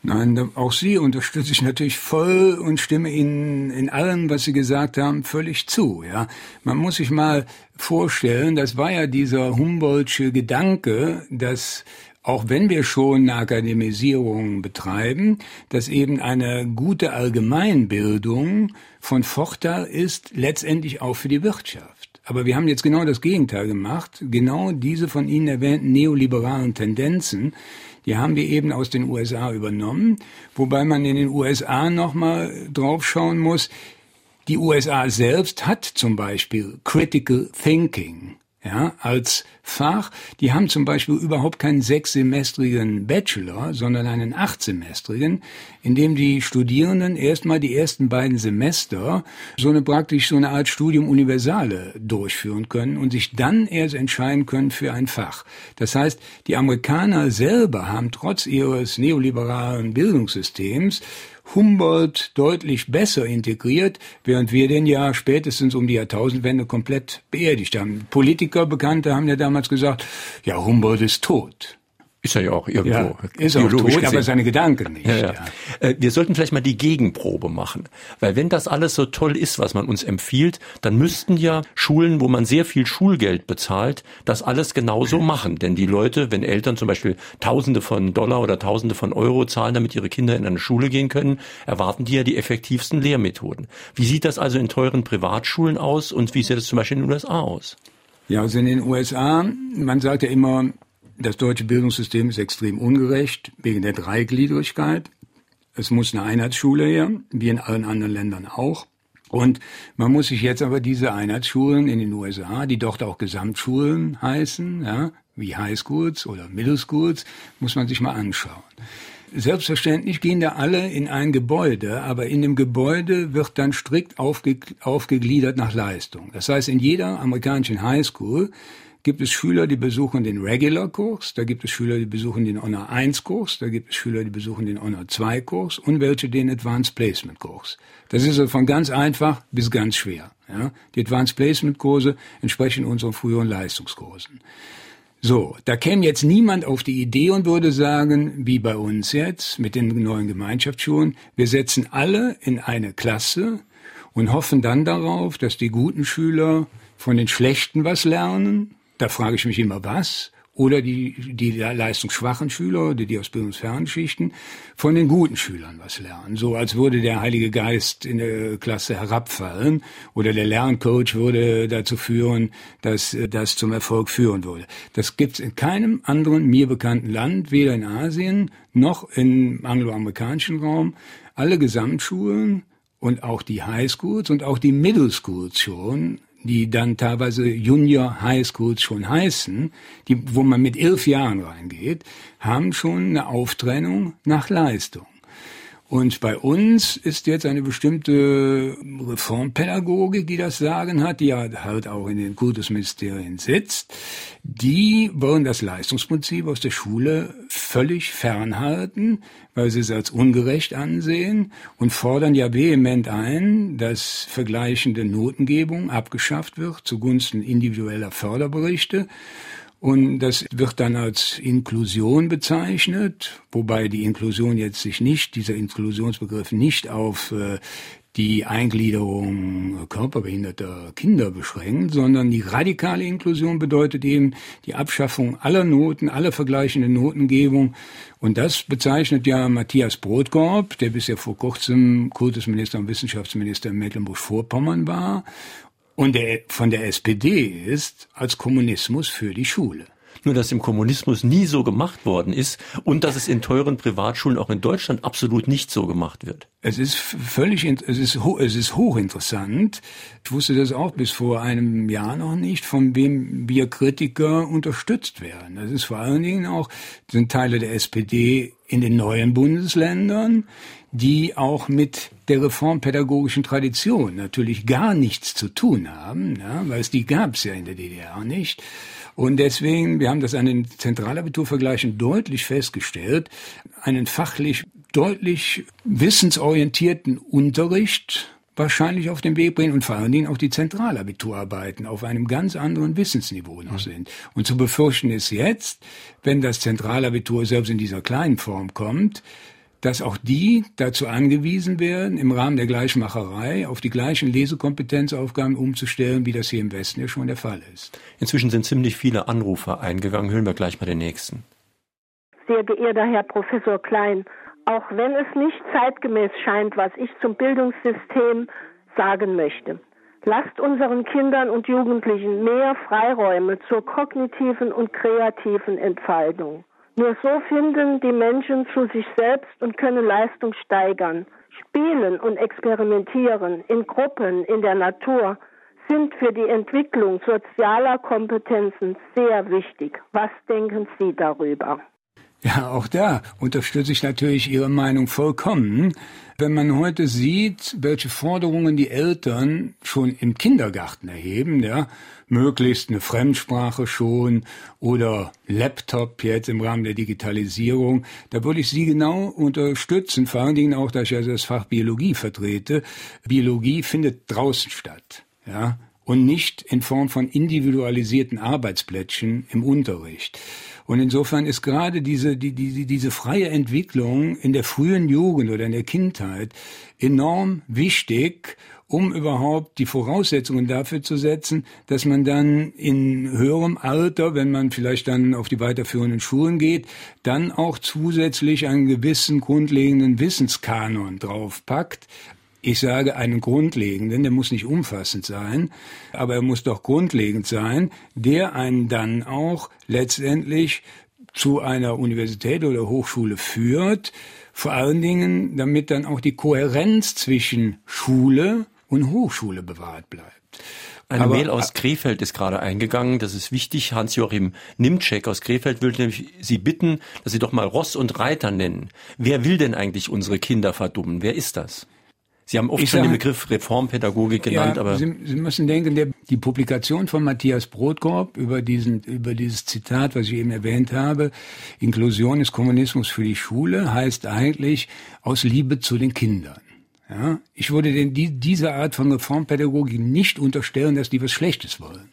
Nein, auch Sie unterstütze ich natürlich voll und stimme Ihnen in allem, was Sie gesagt haben, völlig zu. Ja, man muss sich mal vorstellen, das war ja dieser Humboldtsche Gedanke, dass auch wenn wir schon eine Akademisierung betreiben, dass eben eine gute Allgemeinbildung von Vorteil ist, letztendlich auch für die Wirtschaft. Aber wir haben jetzt genau das Gegenteil gemacht. Genau diese von Ihnen erwähnten neoliberalen Tendenzen, die haben wir eben aus den USA übernommen, wobei man in den USA nochmal draufschauen muss. Die USA selbst hat zum Beispiel Critical Thinking ja, als Fach. Die haben zum Beispiel überhaupt keinen sechssemestrigen Bachelor, sondern einen achtsemestrigen, in dem die Studierenden erstmal die ersten beiden Semester so eine praktisch so eine Art Studium Universale durchführen können und sich dann erst entscheiden können für ein Fach. Das heißt, die Amerikaner selber haben trotz ihres neoliberalen Bildungssystems Humboldt deutlich besser integriert, während wir den ja spätestens um die Jahrtausendwende komplett beerdigt haben. Politiker, Bekannte haben ja damals gesagt, ja, Humboldt ist tot. Ist er ja auch irgendwo. Ja, ist auch tot, gesehen. aber seine Gedanken nicht. Ja, ja. Äh, wir sollten vielleicht mal die Gegenprobe machen. Weil wenn das alles so toll ist, was man uns empfiehlt, dann müssten ja Schulen, wo man sehr viel Schulgeld bezahlt, das alles genauso machen. Denn die Leute, wenn Eltern zum Beispiel Tausende von Dollar oder Tausende von Euro zahlen, damit ihre Kinder in eine Schule gehen können, erwarten die ja die effektivsten Lehrmethoden. Wie sieht das also in teuren Privatschulen aus und wie sieht es zum Beispiel in den USA aus? Ja, also in den USA, man sagt ja immer, das deutsche Bildungssystem ist extrem ungerecht wegen der Dreigliedrigkeit. Es muss eine Einheitsschule her, wie in allen anderen Ländern auch. Und man muss sich jetzt aber diese Einheitsschulen in den USA, die dort auch Gesamtschulen heißen, ja, wie Highschools oder Middle Schools, muss man sich mal anschauen. Selbstverständlich gehen da alle in ein Gebäude, aber in dem Gebäude wird dann strikt aufge aufgegliedert nach Leistung. Das heißt, in jeder amerikanischen Highschool gibt es Schüler, die besuchen den Regular-Kurs, da gibt es Schüler, die besuchen den Honor 1-Kurs, da gibt es Schüler, die besuchen den Honor 2-Kurs und welche den Advanced Placement-Kurs. Das ist also von ganz einfach bis ganz schwer. Ja? Die Advanced Placement-Kurse entsprechen unseren früheren Leistungskursen. So, da käme jetzt niemand auf die Idee und würde sagen, wie bei uns jetzt mit den neuen Gemeinschaftsschulen, wir setzen alle in eine Klasse und hoffen dann darauf, dass die guten Schüler von den Schlechten was lernen da frage ich mich immer, was? Oder die, die leistungsschwachen Schüler oder die aus bildungsfernen Schichten von den guten Schülern was lernen. So als würde der Heilige Geist in der Klasse herabfallen oder der Lerncoach würde dazu führen, dass das zum Erfolg führen würde. Das gibt's in keinem anderen mir bekannten Land, weder in Asien noch im angloamerikanischen Raum. Alle Gesamtschulen und auch die Highschools und auch die Middle Schools schon die dann teilweise Junior High Schools schon heißen, die, wo man mit elf Jahren reingeht, haben schon eine Auftrennung nach Leistung. Und bei uns ist jetzt eine bestimmte Reformpädagogik, die das Sagen hat, die ja halt auch in den Kultusministerien sitzt. Die wollen das Leistungsprinzip aus der Schule völlig fernhalten, weil sie es als ungerecht ansehen und fordern ja vehement ein, dass vergleichende Notengebung abgeschafft wird zugunsten individueller Förderberichte und das wird dann als Inklusion bezeichnet, wobei die Inklusion jetzt sich nicht, dieser Inklusionsbegriff nicht auf äh, die Eingliederung körperbehinderter Kinder beschränkt, sondern die radikale Inklusion bedeutet eben die Abschaffung aller Noten, aller vergleichenden Notengebung. Und das bezeichnet ja Matthias Brotkorb, der bisher vor kurzem Kultusminister und Wissenschaftsminister in Mecklenburg-Vorpommern war und der von der SPD ist als Kommunismus für die Schule. Nur dass im Kommunismus nie so gemacht worden ist und dass es in teuren Privatschulen auch in Deutschland absolut nicht so gemacht wird. Es ist völlig, es ist, es ist hochinteressant. Ich wusste das auch bis vor einem Jahr noch nicht, von wem wir Kritiker unterstützt werden. Das ist vor allen Dingen auch, sind Teile der SPD in den neuen Bundesländern, die auch mit der reformpädagogischen Tradition natürlich gar nichts zu tun haben, ja, weil es die gab es ja in der DDR nicht. Und deswegen, wir haben das an den Zentralabiturvergleichen deutlich festgestellt, einen fachlich deutlich wissensorientierten Unterricht wahrscheinlich auf den Weg bringen und vor allen Dingen auch die Zentralabiturarbeiten auf einem ganz anderen Wissensniveau noch sind. Und zu befürchten ist jetzt, wenn das Zentralabitur selbst in dieser kleinen Form kommt, dass auch die dazu angewiesen werden, im Rahmen der Gleichmacherei auf die gleichen Lesekompetenzaufgaben umzustellen, wie das hier im Westen ja schon der Fall ist. Inzwischen sind ziemlich viele Anrufer eingegangen. Hören wir gleich mal den nächsten. Sehr geehrter Herr Professor Klein, auch wenn es nicht zeitgemäß scheint, was ich zum Bildungssystem sagen möchte. Lasst unseren Kindern und Jugendlichen mehr Freiräume zur kognitiven und kreativen Entfaltung. Nur so finden die Menschen zu sich selbst und können Leistung steigern. Spielen und experimentieren in Gruppen, in der Natur sind für die Entwicklung sozialer Kompetenzen sehr wichtig. Was denken Sie darüber? Ja, auch da unterstütze ich natürlich Ihre Meinung vollkommen. Wenn man heute sieht, welche Forderungen die Eltern schon im Kindergarten erheben, ja, möglichst eine Fremdsprache schon oder Laptop jetzt im Rahmen der Digitalisierung, da würde ich Sie genau unterstützen, vor allen Dingen auch, da ich ja das Fach Biologie vertrete. Biologie findet draußen statt, ja, und nicht in Form von individualisierten Arbeitsplättchen im Unterricht. Und insofern ist gerade diese, die, die, diese freie Entwicklung in der frühen Jugend oder in der Kindheit enorm wichtig, um überhaupt die Voraussetzungen dafür zu setzen, dass man dann in höherem Alter, wenn man vielleicht dann auf die weiterführenden Schulen geht, dann auch zusätzlich einen gewissen grundlegenden Wissenskanon draufpackt, ich sage einen grundlegenden, der muss nicht umfassend sein, aber er muss doch grundlegend sein, der einen dann auch letztendlich zu einer Universität oder Hochschule führt, vor allen Dingen, damit dann auch die Kohärenz zwischen Schule und Hochschule bewahrt bleibt. Eine Aber, Mail aus Krefeld ist gerade eingegangen. Das ist wichtig. Hans-Joachim Nimczek aus Krefeld will nämlich Sie bitten, dass Sie doch mal Ross und Reiter nennen. Wer will denn eigentlich unsere Kinder verdummen? Wer ist das? Sie haben oft ich schon sage, den Begriff Reformpädagogik genannt, ja, aber Sie, Sie, müssen denken, der, die Publikation von Matthias Brotkorb über diesen über dieses Zitat, was ich eben erwähnt habe, Inklusion ist Kommunismus für die Schule, heißt eigentlich aus Liebe zu den Kindern. Ja, ich würde denn die, diese Art von Reformpädagogik nicht unterstellen, dass die was Schlechtes wollen.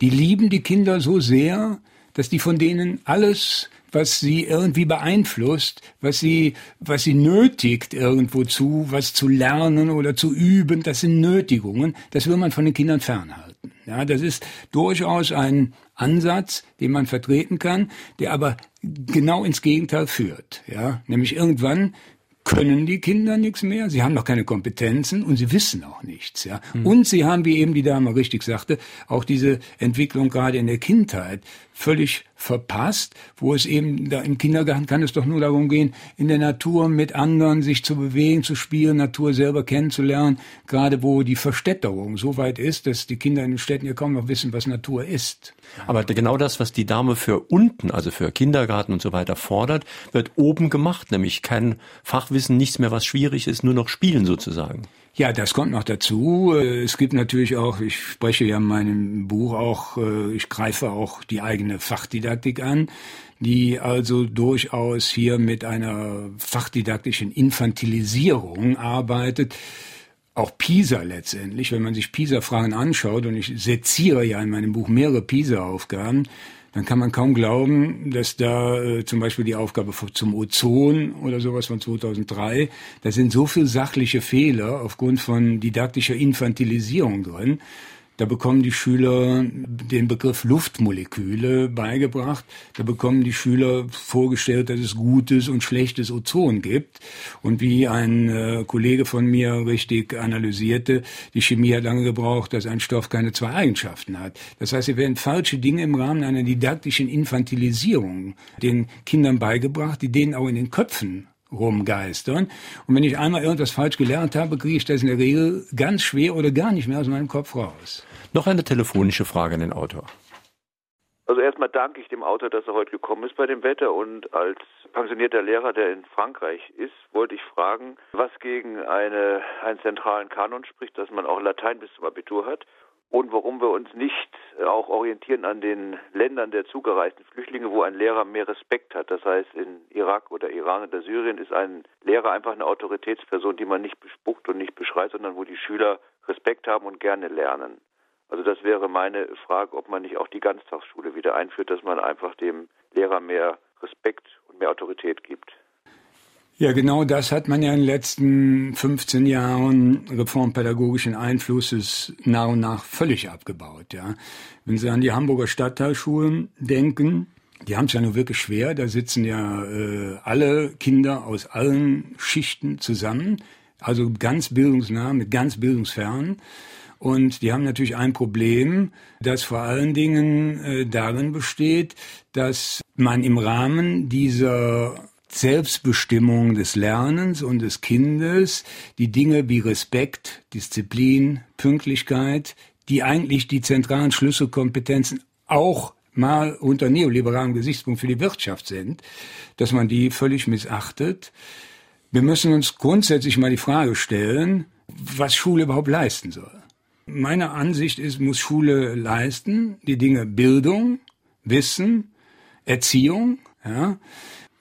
Die lieben die Kinder so sehr, dass die von denen alles was sie irgendwie beeinflusst, was sie, was sie nötigt irgendwo zu, was zu lernen oder zu üben, das sind Nötigungen, das will man von den Kindern fernhalten. Ja, das ist durchaus ein Ansatz, den man vertreten kann, der aber genau ins Gegenteil führt. Ja, nämlich irgendwann können die Kinder nichts mehr, sie haben noch keine Kompetenzen und sie wissen auch nichts. Ja. Mhm. Und sie haben, wie eben die Dame richtig sagte, auch diese Entwicklung gerade in der Kindheit völlig verpasst, wo es eben da im Kindergarten kann es doch nur darum gehen, in der Natur mit anderen sich zu bewegen, zu spielen, Natur selber kennenzulernen, gerade wo die Verstädterung so weit ist, dass die Kinder in den Städten ja kaum noch wissen, was Natur ist. Aber genau das, was die Dame für unten, also für Kindergarten und so weiter fordert, wird oben gemacht, nämlich kein Fachwissen, nichts mehr, was schwierig ist, nur noch spielen sozusagen. Ja, das kommt noch dazu. Äh, es gibt natürlich auch, ich spreche ja in meinem Buch auch, äh, ich greife auch die eigene Fachdidaktik an, die also durchaus hier mit einer fachdidaktischen Infantilisierung arbeitet. Auch PISA letztendlich, wenn man sich PISA-Fragen anschaut, und ich seziere ja in meinem Buch mehrere PISA-Aufgaben, dann kann man kaum glauben, dass da äh, zum Beispiel die Aufgabe zum Ozon oder sowas von 2003, da sind so viele sachliche Fehler aufgrund von didaktischer Infantilisierung drin, da bekommen die Schüler den Begriff Luftmoleküle beigebracht. Da bekommen die Schüler vorgestellt, dass es gutes und schlechtes Ozon gibt. Und wie ein äh, Kollege von mir richtig analysierte, die Chemie hat lange gebraucht, dass ein Stoff keine zwei Eigenschaften hat. Das heißt, sie werden falsche Dinge im Rahmen einer didaktischen Infantilisierung den Kindern beigebracht, die denen auch in den Köpfen rumgeistern. Und wenn ich einmal irgendwas falsch gelernt habe, kriege ich das in der Regel ganz schwer oder gar nicht mehr aus meinem Kopf raus. Noch eine telefonische Frage an den Autor. Also erstmal danke ich dem Autor, dass er heute gekommen ist bei dem Wetter und als pensionierter Lehrer, der in Frankreich ist, wollte ich fragen, was gegen eine, einen zentralen Kanon spricht, dass man auch Latein bis zum Abitur hat und warum wir uns nicht auch orientieren an den Ländern der zugereisten Flüchtlinge, wo ein Lehrer mehr Respekt hat. Das heißt, in Irak oder Iran oder Syrien ist ein Lehrer einfach eine Autoritätsperson, die man nicht bespuckt und nicht beschreit, sondern wo die Schüler Respekt haben und gerne lernen. Also das wäre meine Frage, ob man nicht auch die Ganztagsschule wieder einführt, dass man einfach dem Lehrer mehr Respekt und mehr Autorität gibt. Ja, genau das hat man ja in den letzten 15 Jahren reformpädagogischen Einflusses nach und nach völlig abgebaut. Ja. Wenn Sie an die Hamburger Stadtteilschulen denken, die haben es ja nur wirklich schwer. Da sitzen ja äh, alle Kinder aus allen Schichten zusammen, also ganz bildungsnah mit ganz bildungsfern. Und die haben natürlich ein Problem, das vor allen Dingen äh, darin besteht, dass man im Rahmen dieser Selbstbestimmung des Lernens und des Kindes die Dinge wie Respekt, Disziplin, Pünktlichkeit, die eigentlich die zentralen Schlüsselkompetenzen auch mal unter neoliberalem Gesichtspunkt für die Wirtschaft sind, dass man die völlig missachtet. Wir müssen uns grundsätzlich mal die Frage stellen, was Schule überhaupt leisten soll. Meine Ansicht ist, muss Schule leisten, die Dinge Bildung, Wissen, Erziehung, ja,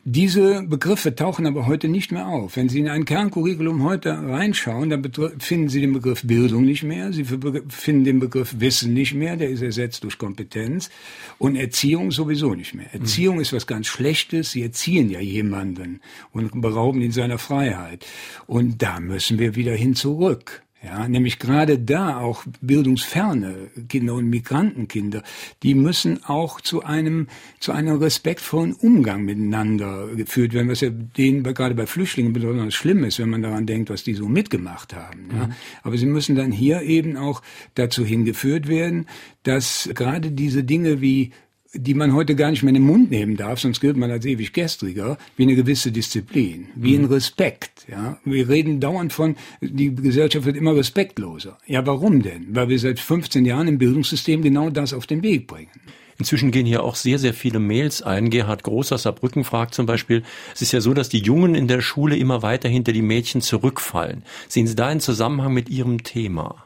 Diese Begriffe tauchen aber heute nicht mehr auf. Wenn Sie in ein Kerncurriculum heute reinschauen, dann finden Sie den Begriff Bildung nicht mehr, Sie finden den Begriff Wissen nicht mehr, der ist ersetzt durch Kompetenz und Erziehung sowieso nicht mehr. Erziehung mhm. ist was ganz Schlechtes, Sie erziehen ja jemanden und berauben ihn seiner Freiheit. Und da müssen wir wieder hin zurück. Ja, nämlich gerade da auch bildungsferne Kinder und Migrantenkinder, die müssen auch zu einem, zu einem respektvollen Umgang miteinander geführt werden, was ja denen gerade bei Flüchtlingen besonders schlimm ist, wenn man daran denkt, was die so mitgemacht haben. Ja. Mhm. Aber sie müssen dann hier eben auch dazu hingeführt werden, dass gerade diese Dinge wie die man heute gar nicht mehr in den Mund nehmen darf, sonst gilt man als ewig gestriger, wie eine gewisse Disziplin, wie ein mhm. Respekt. Ja, wir reden dauernd von, die Gesellschaft wird immer respektloser. Ja, warum denn? Weil wir seit 15 Jahren im Bildungssystem genau das auf den Weg bringen. Inzwischen gehen hier auch sehr, sehr viele Mails ein. Gerhard Groß aus Saarbrücken fragt zum Beispiel, es ist ja so, dass die Jungen in der Schule immer weiter hinter die Mädchen zurückfallen. Sehen Sie da einen Zusammenhang mit Ihrem Thema?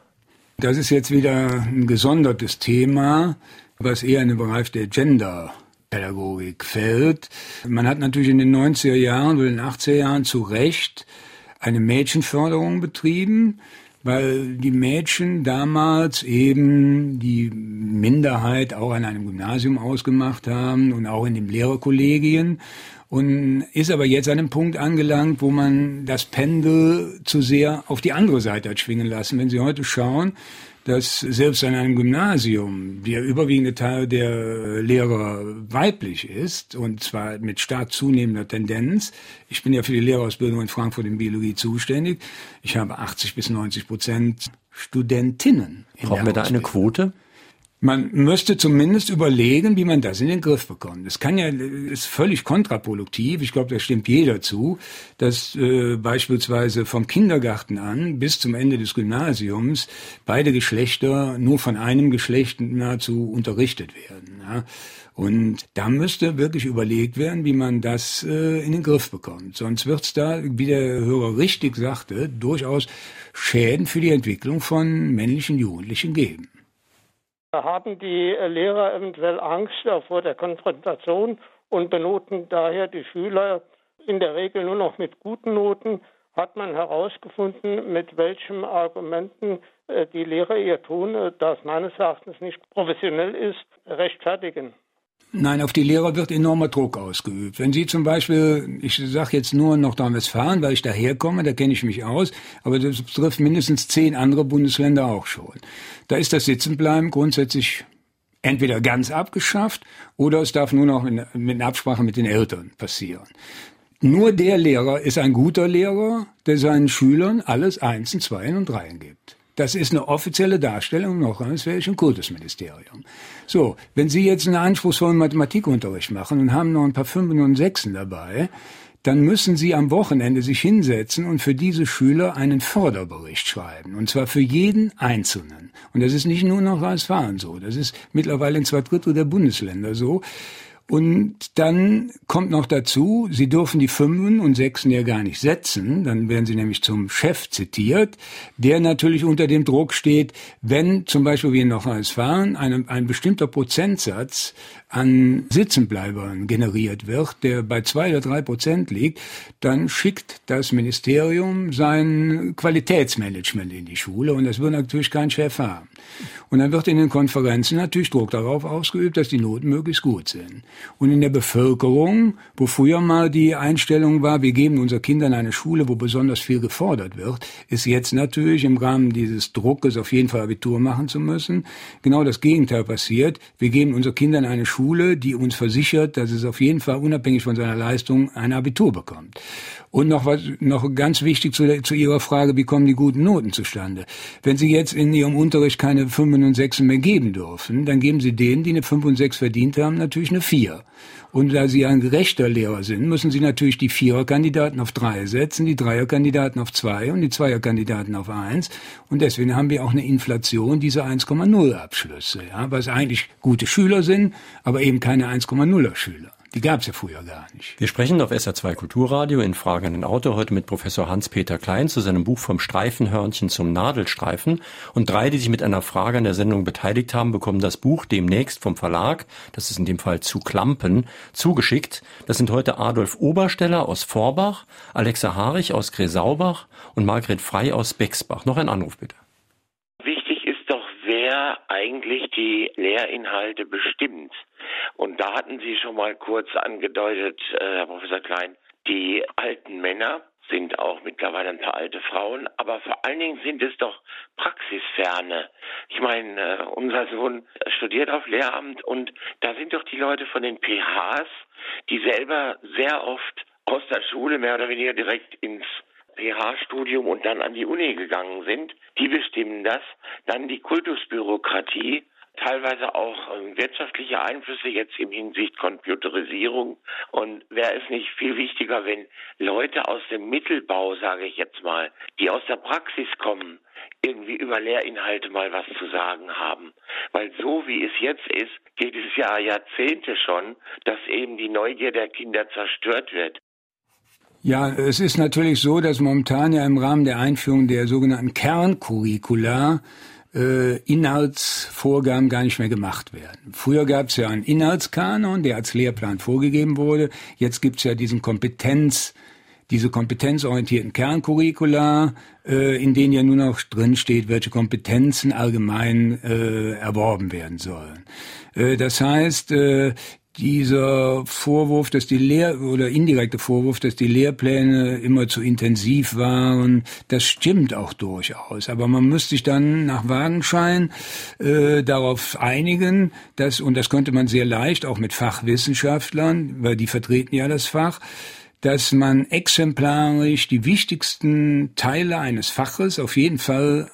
Das ist jetzt wieder ein gesondertes Thema was eher in den Bereich der Gender-Pädagogik fällt. Man hat natürlich in den 90er Jahren oder den 80er Jahren zu Recht eine Mädchenförderung betrieben, weil die Mädchen damals eben die Minderheit auch an einem Gymnasium ausgemacht haben und auch in den Lehrerkollegien und ist aber jetzt an einem Punkt angelangt, wo man das Pendel zu sehr auf die andere Seite hat schwingen lassen. Wenn Sie heute schauen, dass selbst an einem Gymnasium der überwiegende Teil der Lehrer weiblich ist und zwar mit stark zunehmender Tendenz. Ich bin ja für die Lehrerausbildung in Frankfurt in Biologie zuständig. Ich habe 80 bis 90 Prozent Studentinnen. Brauchen wir da eine Quote? Man müsste zumindest überlegen, wie man das in den Griff bekommt. Es kann ja, ist völlig kontraproduktiv. Ich glaube, da stimmt jeder zu, dass äh, beispielsweise vom Kindergarten an bis zum Ende des Gymnasiums beide Geschlechter nur von einem Geschlecht nahezu unterrichtet werden. Ja. Und da müsste wirklich überlegt werden, wie man das äh, in den Griff bekommt. Sonst wird es da, wie der Hörer richtig sagte, durchaus Schäden für die Entwicklung von männlichen Jugendlichen geben. Haben die Lehrer eventuell Angst vor der Konfrontation und benoten daher die Schüler in der Regel nur noch mit guten Noten? Hat man herausgefunden, mit welchen Argumenten äh, die Lehrer ihr Tun, äh, das meines Erachtens nicht professionell ist, rechtfertigen? Nein, auf die Lehrer wird enormer Druck ausgeübt. Wenn Sie zum Beispiel, ich sage jetzt nur Nordrhein-Westfalen, weil ich daherkomme, da kenne ich mich aus, aber das betrifft mindestens zehn andere Bundesländer auch schon. Da ist das Sitzenbleiben grundsätzlich entweder ganz abgeschafft oder es darf nur noch mit, mit Absprache mit den Eltern passieren. Nur der Lehrer ist ein guter Lehrer, der seinen Schülern alles Einsen, Zweien und Dreien gibt. Das ist eine offizielle Darstellung im nordrhein-westfälischen Kultusministerium. So, wenn Sie jetzt einen anspruchsvollen Mathematikunterricht machen und haben noch ein paar Fünfen und Sechsen dabei, dann müssen Sie am Wochenende sich hinsetzen und für diese Schüler einen Förderbericht schreiben. Und zwar für jeden Einzelnen. Und das ist nicht nur noch Westfalen so. Das ist mittlerweile in zwei Drittel der Bundesländer so. Und dann kommt noch dazu, Sie dürfen die Fünfen und Sechsen ja gar nicht setzen, dann werden Sie nämlich zum Chef zitiert, der natürlich unter dem Druck steht, wenn zum Beispiel wie in Nordrhein-Westfalen ein, ein bestimmter Prozentsatz an Sitzenbleibern generiert wird, der bei zwei oder drei Prozent liegt, dann schickt das Ministerium sein Qualitätsmanagement in die Schule und das wird natürlich kein Chef haben. Und dann wird in den Konferenzen natürlich Druck darauf ausgeübt, dass die Noten möglichst gut sind. Und in der Bevölkerung, wo früher mal die Einstellung war, wir geben unseren Kindern eine Schule, wo besonders viel gefordert wird, ist jetzt natürlich im Rahmen dieses Druckes auf jeden Fall Abitur machen zu müssen, genau das Gegenteil passiert. Wir geben unseren Kindern eine Schule, die uns versichert, dass es auf jeden Fall unabhängig von seiner Leistung ein Abitur bekommt. Und noch was, noch ganz wichtig zu, zu Ihrer Frage, wie kommen die guten Noten zustande? Wenn Sie jetzt in Ihrem Unterricht keine 5 und 6 mehr geben dürfen, dann geben Sie denen, die eine 5 und 6 verdient haben, natürlich eine 4. Und da Sie ein gerechter Lehrer sind, müssen Sie natürlich die Viererkandidaten auf drei setzen, die Dreierkandidaten auf zwei und die Zweierkandidaten auf eins. Und deswegen haben wir auch eine Inflation dieser 1,0 Abschlüsse, ja, was eigentlich gute Schüler sind, aber eben keine 1,0er Schüler. Die gab es ja früher gar nicht. Wir sprechen auf SR2 Kulturradio in Fragen an den Autor heute mit Professor Hans-Peter Klein zu seinem Buch vom Streifenhörnchen zum Nadelstreifen. Und drei, die sich mit einer Frage an der Sendung beteiligt haben, bekommen das Buch demnächst vom Verlag, das ist in dem Fall zu Klampen, zugeschickt. Das sind heute Adolf Obersteller aus Vorbach, Alexa Harich aus Gresaubach und Margret Frei aus Bexbach. Noch ein Anruf bitte eigentlich die Lehrinhalte bestimmt. Und da hatten Sie schon mal kurz angedeutet, äh, Herr Professor Klein, die alten Männer sind auch mittlerweile ein paar alte Frauen, aber vor allen Dingen sind es doch Praxisferne. Ich meine, äh, unser Sohn studiert auf Lehramt und da sind doch die Leute von den PHs, die selber sehr oft aus der Schule mehr oder weniger direkt ins PH-Studium und dann an die Uni gegangen sind, die bestimmen das. Dann die Kultusbürokratie, teilweise auch ähm, wirtschaftliche Einflüsse jetzt im Hinsicht Computerisierung. Und wäre es nicht viel wichtiger, wenn Leute aus dem Mittelbau, sage ich jetzt mal, die aus der Praxis kommen, irgendwie über Lehrinhalte mal was zu sagen haben. Weil so wie es jetzt ist, geht es ja Jahrzehnte schon, dass eben die Neugier der Kinder zerstört wird. Ja, es ist natürlich so, dass momentan ja im Rahmen der Einführung der sogenannten Kerncurricula äh, Inhaltsvorgaben gar nicht mehr gemacht werden. Früher gab es ja einen Inhaltskanon, der als Lehrplan vorgegeben wurde. Jetzt gibt es ja diesen Kompetenz, diese kompetenzorientierten Kerncurricula, äh, in denen ja nur noch drin steht, welche Kompetenzen allgemein äh, erworben werden sollen. Äh, das heißt, äh, dieser Vorwurf, dass die Lehr- oder indirekte Vorwurf, dass die Lehrpläne immer zu intensiv waren, das stimmt auch durchaus. Aber man müsste sich dann nach Wagenschein äh, darauf einigen, dass, und das könnte man sehr leicht auch mit Fachwissenschaftlern, weil die vertreten ja das Fach, dass man exemplarisch die wichtigsten Teile eines Faches auf jeden Fall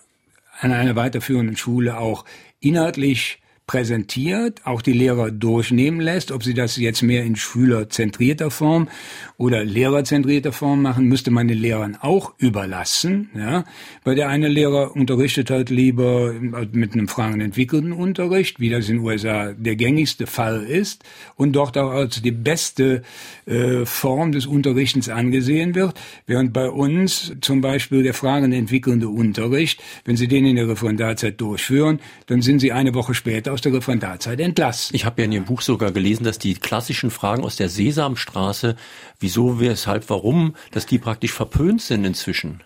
an einer weiterführenden Schule auch inhaltlich präsentiert, auch die Lehrer durchnehmen lässt. Ob sie das jetzt mehr in schülerzentrierter Form oder lehrerzentrierter Form machen, müsste man den Lehrern auch überlassen. Ja? Weil der eine Lehrer unterrichtet halt lieber mit einem fragenentwickelten Unterricht, wie das in den USA der gängigste Fall ist und dort auch als die beste äh, Form des Unterrichtens angesehen wird, während bei uns zum Beispiel der fragenentwickelnde Unterricht, wenn Sie den in der Referendarzeit durchführen, dann sind Sie eine Woche später aus der Referendarzeit entlassen. Ich habe ja in Ihrem Buch sogar gelesen, dass die klassischen Fragen aus der Sesamstraße, wieso, weshalb, warum, dass die praktisch verpönt sind inzwischen.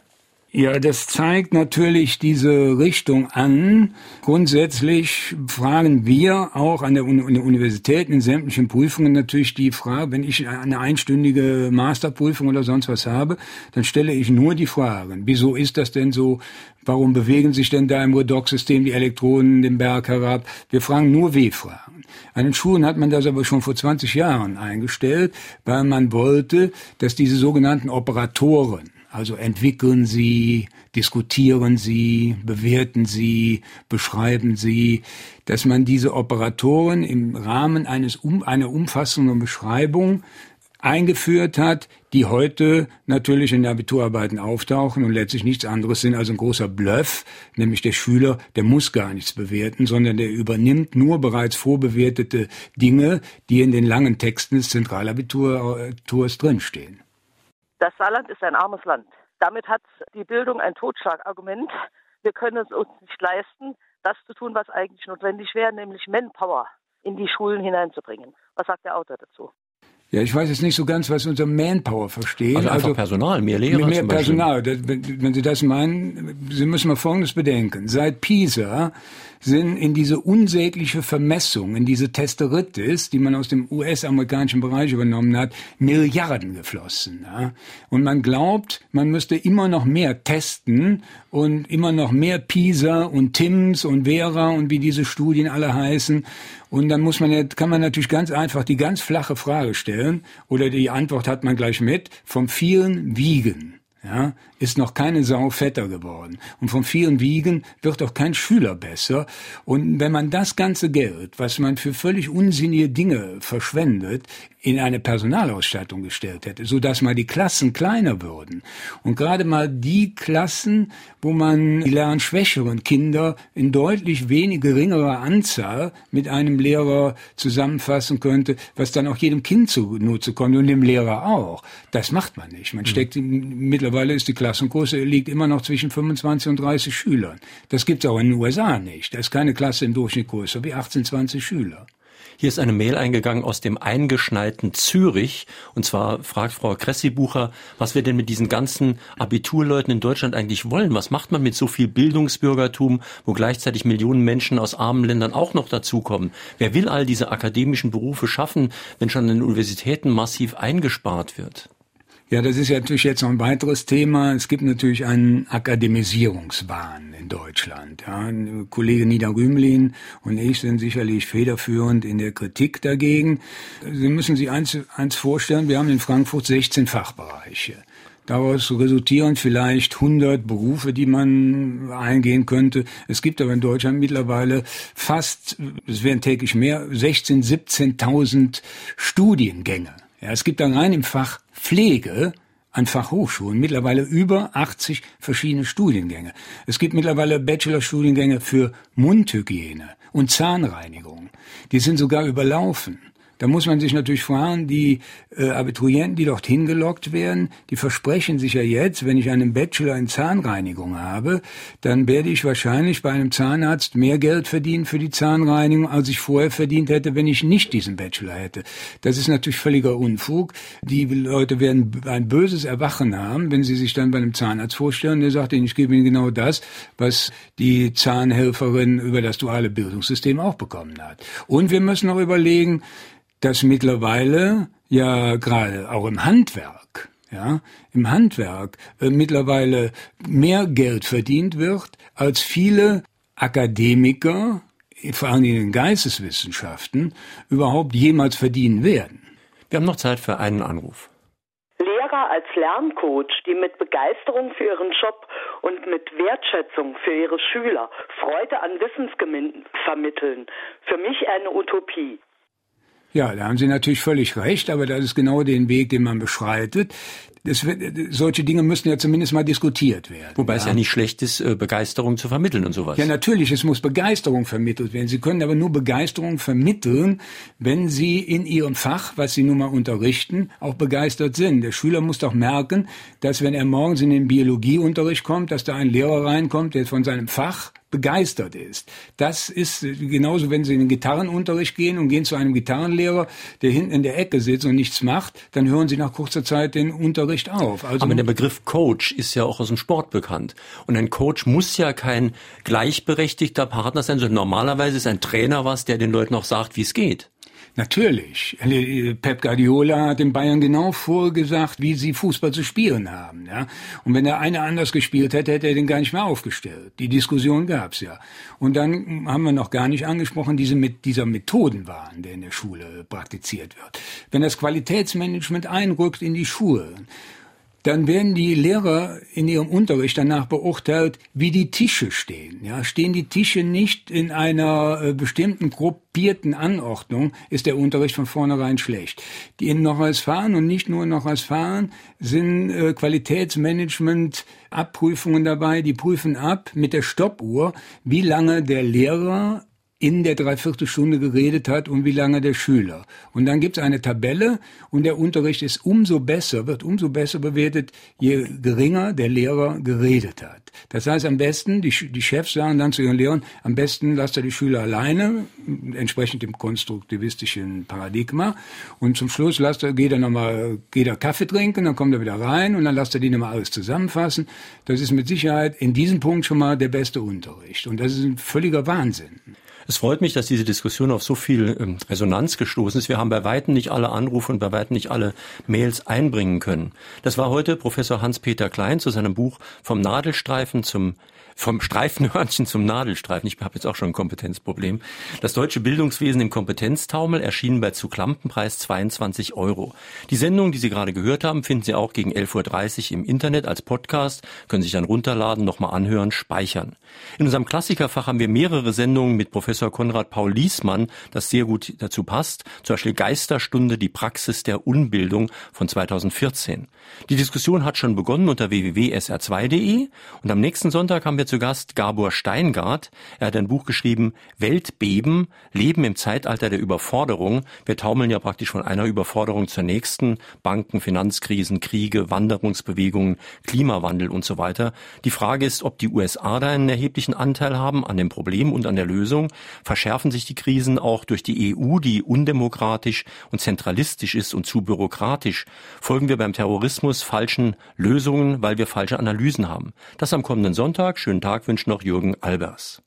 Ja, das zeigt natürlich diese Richtung an. Grundsätzlich fragen wir auch an der, Universität in sämtlichen Prüfungen natürlich die Frage, wenn ich eine einstündige Masterprüfung oder sonst was habe, dann stelle ich nur die Fragen. Wieso ist das denn so? Warum bewegen sich denn da im Redox-System die Elektronen den Berg herab? Wir fragen nur W-Fragen. An den Schulen hat man das aber schon vor 20 Jahren eingestellt, weil man wollte, dass diese sogenannten Operatoren, also entwickeln Sie, diskutieren Sie, bewerten Sie, beschreiben Sie, dass man diese Operatoren im Rahmen eines um, einer umfassenden Beschreibung eingeführt hat, die heute natürlich in den Abiturarbeiten auftauchen und letztlich nichts anderes sind als ein großer Bluff, nämlich der Schüler, der muss gar nichts bewerten, sondern der übernimmt nur bereits vorbewertete Dinge, die in den langen Texten des Zentralabiturs drinstehen. Das Saarland ist ein armes Land. Damit hat die Bildung ein Totschlagargument. Wir können es uns nicht leisten, das zu tun, was eigentlich notwendig wäre, nämlich Manpower in die Schulen hineinzubringen. Was sagt der Autor dazu? Ja, ich weiß jetzt nicht so ganz, was unter Manpower verstehen. Also einfach also, Personal, mehr Lehrer Mehr Personal. wenn, wenn Sie das meinen, Sie müssen mal Folgendes bedenken. Seit Pisa sind in diese unsägliche Vermessung, in diese Testeritis, die man aus dem US-amerikanischen Bereich übernommen hat, Milliarden geflossen. Ja? Und man glaubt, man müsste immer noch mehr testen und immer noch mehr PISA und TIMS und Vera und wie diese Studien alle heißen. Und dann muss man jetzt, kann man natürlich ganz einfach die ganz flache Frage stellen, oder die Antwort hat man gleich mit, vom vielen Wiegen ja, ist noch keine Sau fetter geworden. Und vom vielen Wiegen wird auch kein Schüler besser. Und wenn man das ganze Geld, was man für völlig unsinnige Dinge verschwendet, in eine Personalausstattung gestellt hätte, so dass mal die Klassen kleiner würden und gerade mal die Klassen, wo man die lernschwächeren Kinder in deutlich wenig geringerer Anzahl mit einem Lehrer zusammenfassen könnte, was dann auch jedem Kind zunutze kommt und dem Lehrer auch. Das macht man nicht. Man steckt, mittlerweile ist die Klassengröße liegt immer noch zwischen 25 und 30 Schülern. Das gibt es auch in den USA nicht. Da ist keine Klasse im Durchschnitt größer wie 18, 20 Schüler. Hier ist eine Mail eingegangen aus dem eingeschneiten Zürich. Und zwar fragt Frau Kressibucher, was wir denn mit diesen ganzen Abiturleuten in Deutschland eigentlich wollen. Was macht man mit so viel Bildungsbürgertum, wo gleichzeitig Millionen Menschen aus armen Ländern auch noch dazukommen? Wer will all diese akademischen Berufe schaffen, wenn schon an den Universitäten massiv eingespart wird? Ja, das ist ja natürlich jetzt noch ein weiteres Thema. Es gibt natürlich einen Akademisierungswahn in Deutschland. Ja, Kollege Nida Rümelin und ich sind sicherlich federführend in der Kritik dagegen. Sie müssen sich eins, eins vorstellen, wir haben in Frankfurt 16 Fachbereiche. Daraus resultieren vielleicht 100 Berufe, die man eingehen könnte. Es gibt aber in Deutschland mittlerweile fast, es werden täglich mehr, 16, 17.000 Studiengänge. Ja, es gibt dann rein im Fach Pflege an Fachhochschulen mittlerweile über 80 verschiedene Studiengänge. Es gibt mittlerweile Bachelorstudiengänge für Mundhygiene und Zahnreinigung. Die sind sogar überlaufen. Da muss man sich natürlich fragen, die äh, Abiturienten, die dorthin gelockt werden, die versprechen sich ja jetzt, wenn ich einen Bachelor in Zahnreinigung habe, dann werde ich wahrscheinlich bei einem Zahnarzt mehr Geld verdienen für die Zahnreinigung, als ich vorher verdient hätte, wenn ich nicht diesen Bachelor hätte. Das ist natürlich völliger Unfug. Die Leute werden ein böses Erwachen haben, wenn sie sich dann bei einem Zahnarzt vorstellen, der sagt ihnen, ich gebe ihnen genau das, was die Zahnhelferin über das duale Bildungssystem auch bekommen hat. Und wir müssen auch überlegen, dass mittlerweile ja gerade auch im Handwerk, ja, im Handwerk äh, mittlerweile mehr Geld verdient wird, als viele Akademiker, vor allem in den Geisteswissenschaften, überhaupt jemals verdienen werden. Wir haben noch Zeit für einen Anruf. Lehrer als Lerncoach, die mit Begeisterung für ihren Job und mit Wertschätzung für ihre Schüler Freude an Wissensgewinn vermitteln, für mich eine Utopie. Ja, da haben Sie natürlich völlig recht, aber das ist genau den Weg, den man beschreitet. Das solche Dinge müssen ja zumindest mal diskutiert werden. Wobei ja. es ja nicht schlecht ist, äh, Begeisterung zu vermitteln und sowas. Ja, natürlich, es muss Begeisterung vermittelt werden. Sie können aber nur Begeisterung vermitteln, wenn Sie in Ihrem Fach, was Sie nun mal unterrichten, auch begeistert sind. Der Schüler muss doch merken, dass wenn er morgens in den Biologieunterricht kommt, dass da ein Lehrer reinkommt, der von seinem Fach begeistert ist. Das ist genauso, wenn Sie in den Gitarrenunterricht gehen und gehen zu einem Gitarrenlehrer, der hinten in der Ecke sitzt und nichts macht, dann hören Sie nach kurzer Zeit den Unterricht auf. Also Aber der Begriff Coach ist ja auch aus dem Sport bekannt. Und ein Coach muss ja kein gleichberechtigter Partner sein, sondern normalerweise ist ein Trainer was, der den Leuten auch sagt, wie es geht. Natürlich. Pep Guardiola hat den Bayern genau vorgesagt, wie sie Fußball zu spielen haben. Ja? Und wenn der eine anders gespielt hätte, hätte er den gar nicht mehr aufgestellt. Die Diskussion gab's ja. Und dann haben wir noch gar nicht angesprochen, diese mit dieser Methodenwahn, der in der Schule praktiziert wird. Wenn das Qualitätsmanagement einrückt in die Schulen, dann werden die Lehrer in ihrem Unterricht danach beurteilt, wie die Tische stehen. Ja, stehen die Tische nicht in einer äh, bestimmten gruppierten Anordnung, ist der Unterricht von vornherein schlecht. Die in Nordrhein-Westfalen und nicht nur in Nordrhein-Westfalen sind äh, Qualitätsmanagement Abprüfungen dabei, die prüfen ab mit der Stoppuhr, wie lange der Lehrer in der Dreiviertelstunde geredet hat und wie lange der Schüler. Und dann gibt es eine Tabelle und der Unterricht ist umso besser, wird umso besser bewertet, je geringer der Lehrer geredet hat. Das heißt am besten, die, die Chefs sagen dann zu ihren Lehrern, am besten lasst er die Schüler alleine, entsprechend dem konstruktivistischen Paradigma. Und zum Schluss lasst er, geht er nochmal, geht er Kaffee trinken, dann kommt er wieder rein und dann lasst er die nochmal alles zusammenfassen. Das ist mit Sicherheit in diesem Punkt schon mal der beste Unterricht. Und das ist ein völliger Wahnsinn. Es freut mich, dass diese Diskussion auf so viel ähm, Resonanz gestoßen ist. Wir haben bei Weitem nicht alle Anrufe und bei Weitem nicht alle Mails einbringen können. Das war heute Professor Hans-Peter Klein zu seinem Buch Vom Nadelstreifen zum vom Streifenhörnchen zum Nadelstreifen. Ich habe jetzt auch schon ein Kompetenzproblem. Das deutsche Bildungswesen im Kompetenztaumel erschienen bei zu Klampenpreis 22 Euro. Die Sendung, die Sie gerade gehört haben, finden Sie auch gegen 11.30 Uhr im Internet als Podcast, können sich dann runterladen, nochmal anhören, speichern. In unserem Klassikerfach haben wir mehrere Sendungen mit Professor Konrad Paul Liesmann, das sehr gut dazu passt. Zum Beispiel Geisterstunde, die Praxis der Unbildung von 2014. Die Diskussion hat schon begonnen unter www.sr2.de und am nächsten Sonntag haben wir zu Gast Gabor Steingart. Er hat ein Buch geschrieben, Weltbeben, Leben im Zeitalter der Überforderung. Wir taumeln ja praktisch von einer Überforderung zur nächsten. Banken, Finanzkrisen, Kriege, Wanderungsbewegungen, Klimawandel und so weiter. Die Frage ist, ob die USA da einen erheblichen Anteil haben an dem Problem und an der Lösung. Verschärfen sich die Krisen auch durch die EU, die undemokratisch und zentralistisch ist und zu bürokratisch? Folgen wir beim Terrorismus falschen Lösungen, weil wir falsche Analysen haben? Das am kommenden Sonntag. Schönen Tag wünscht noch Jürgen Albers.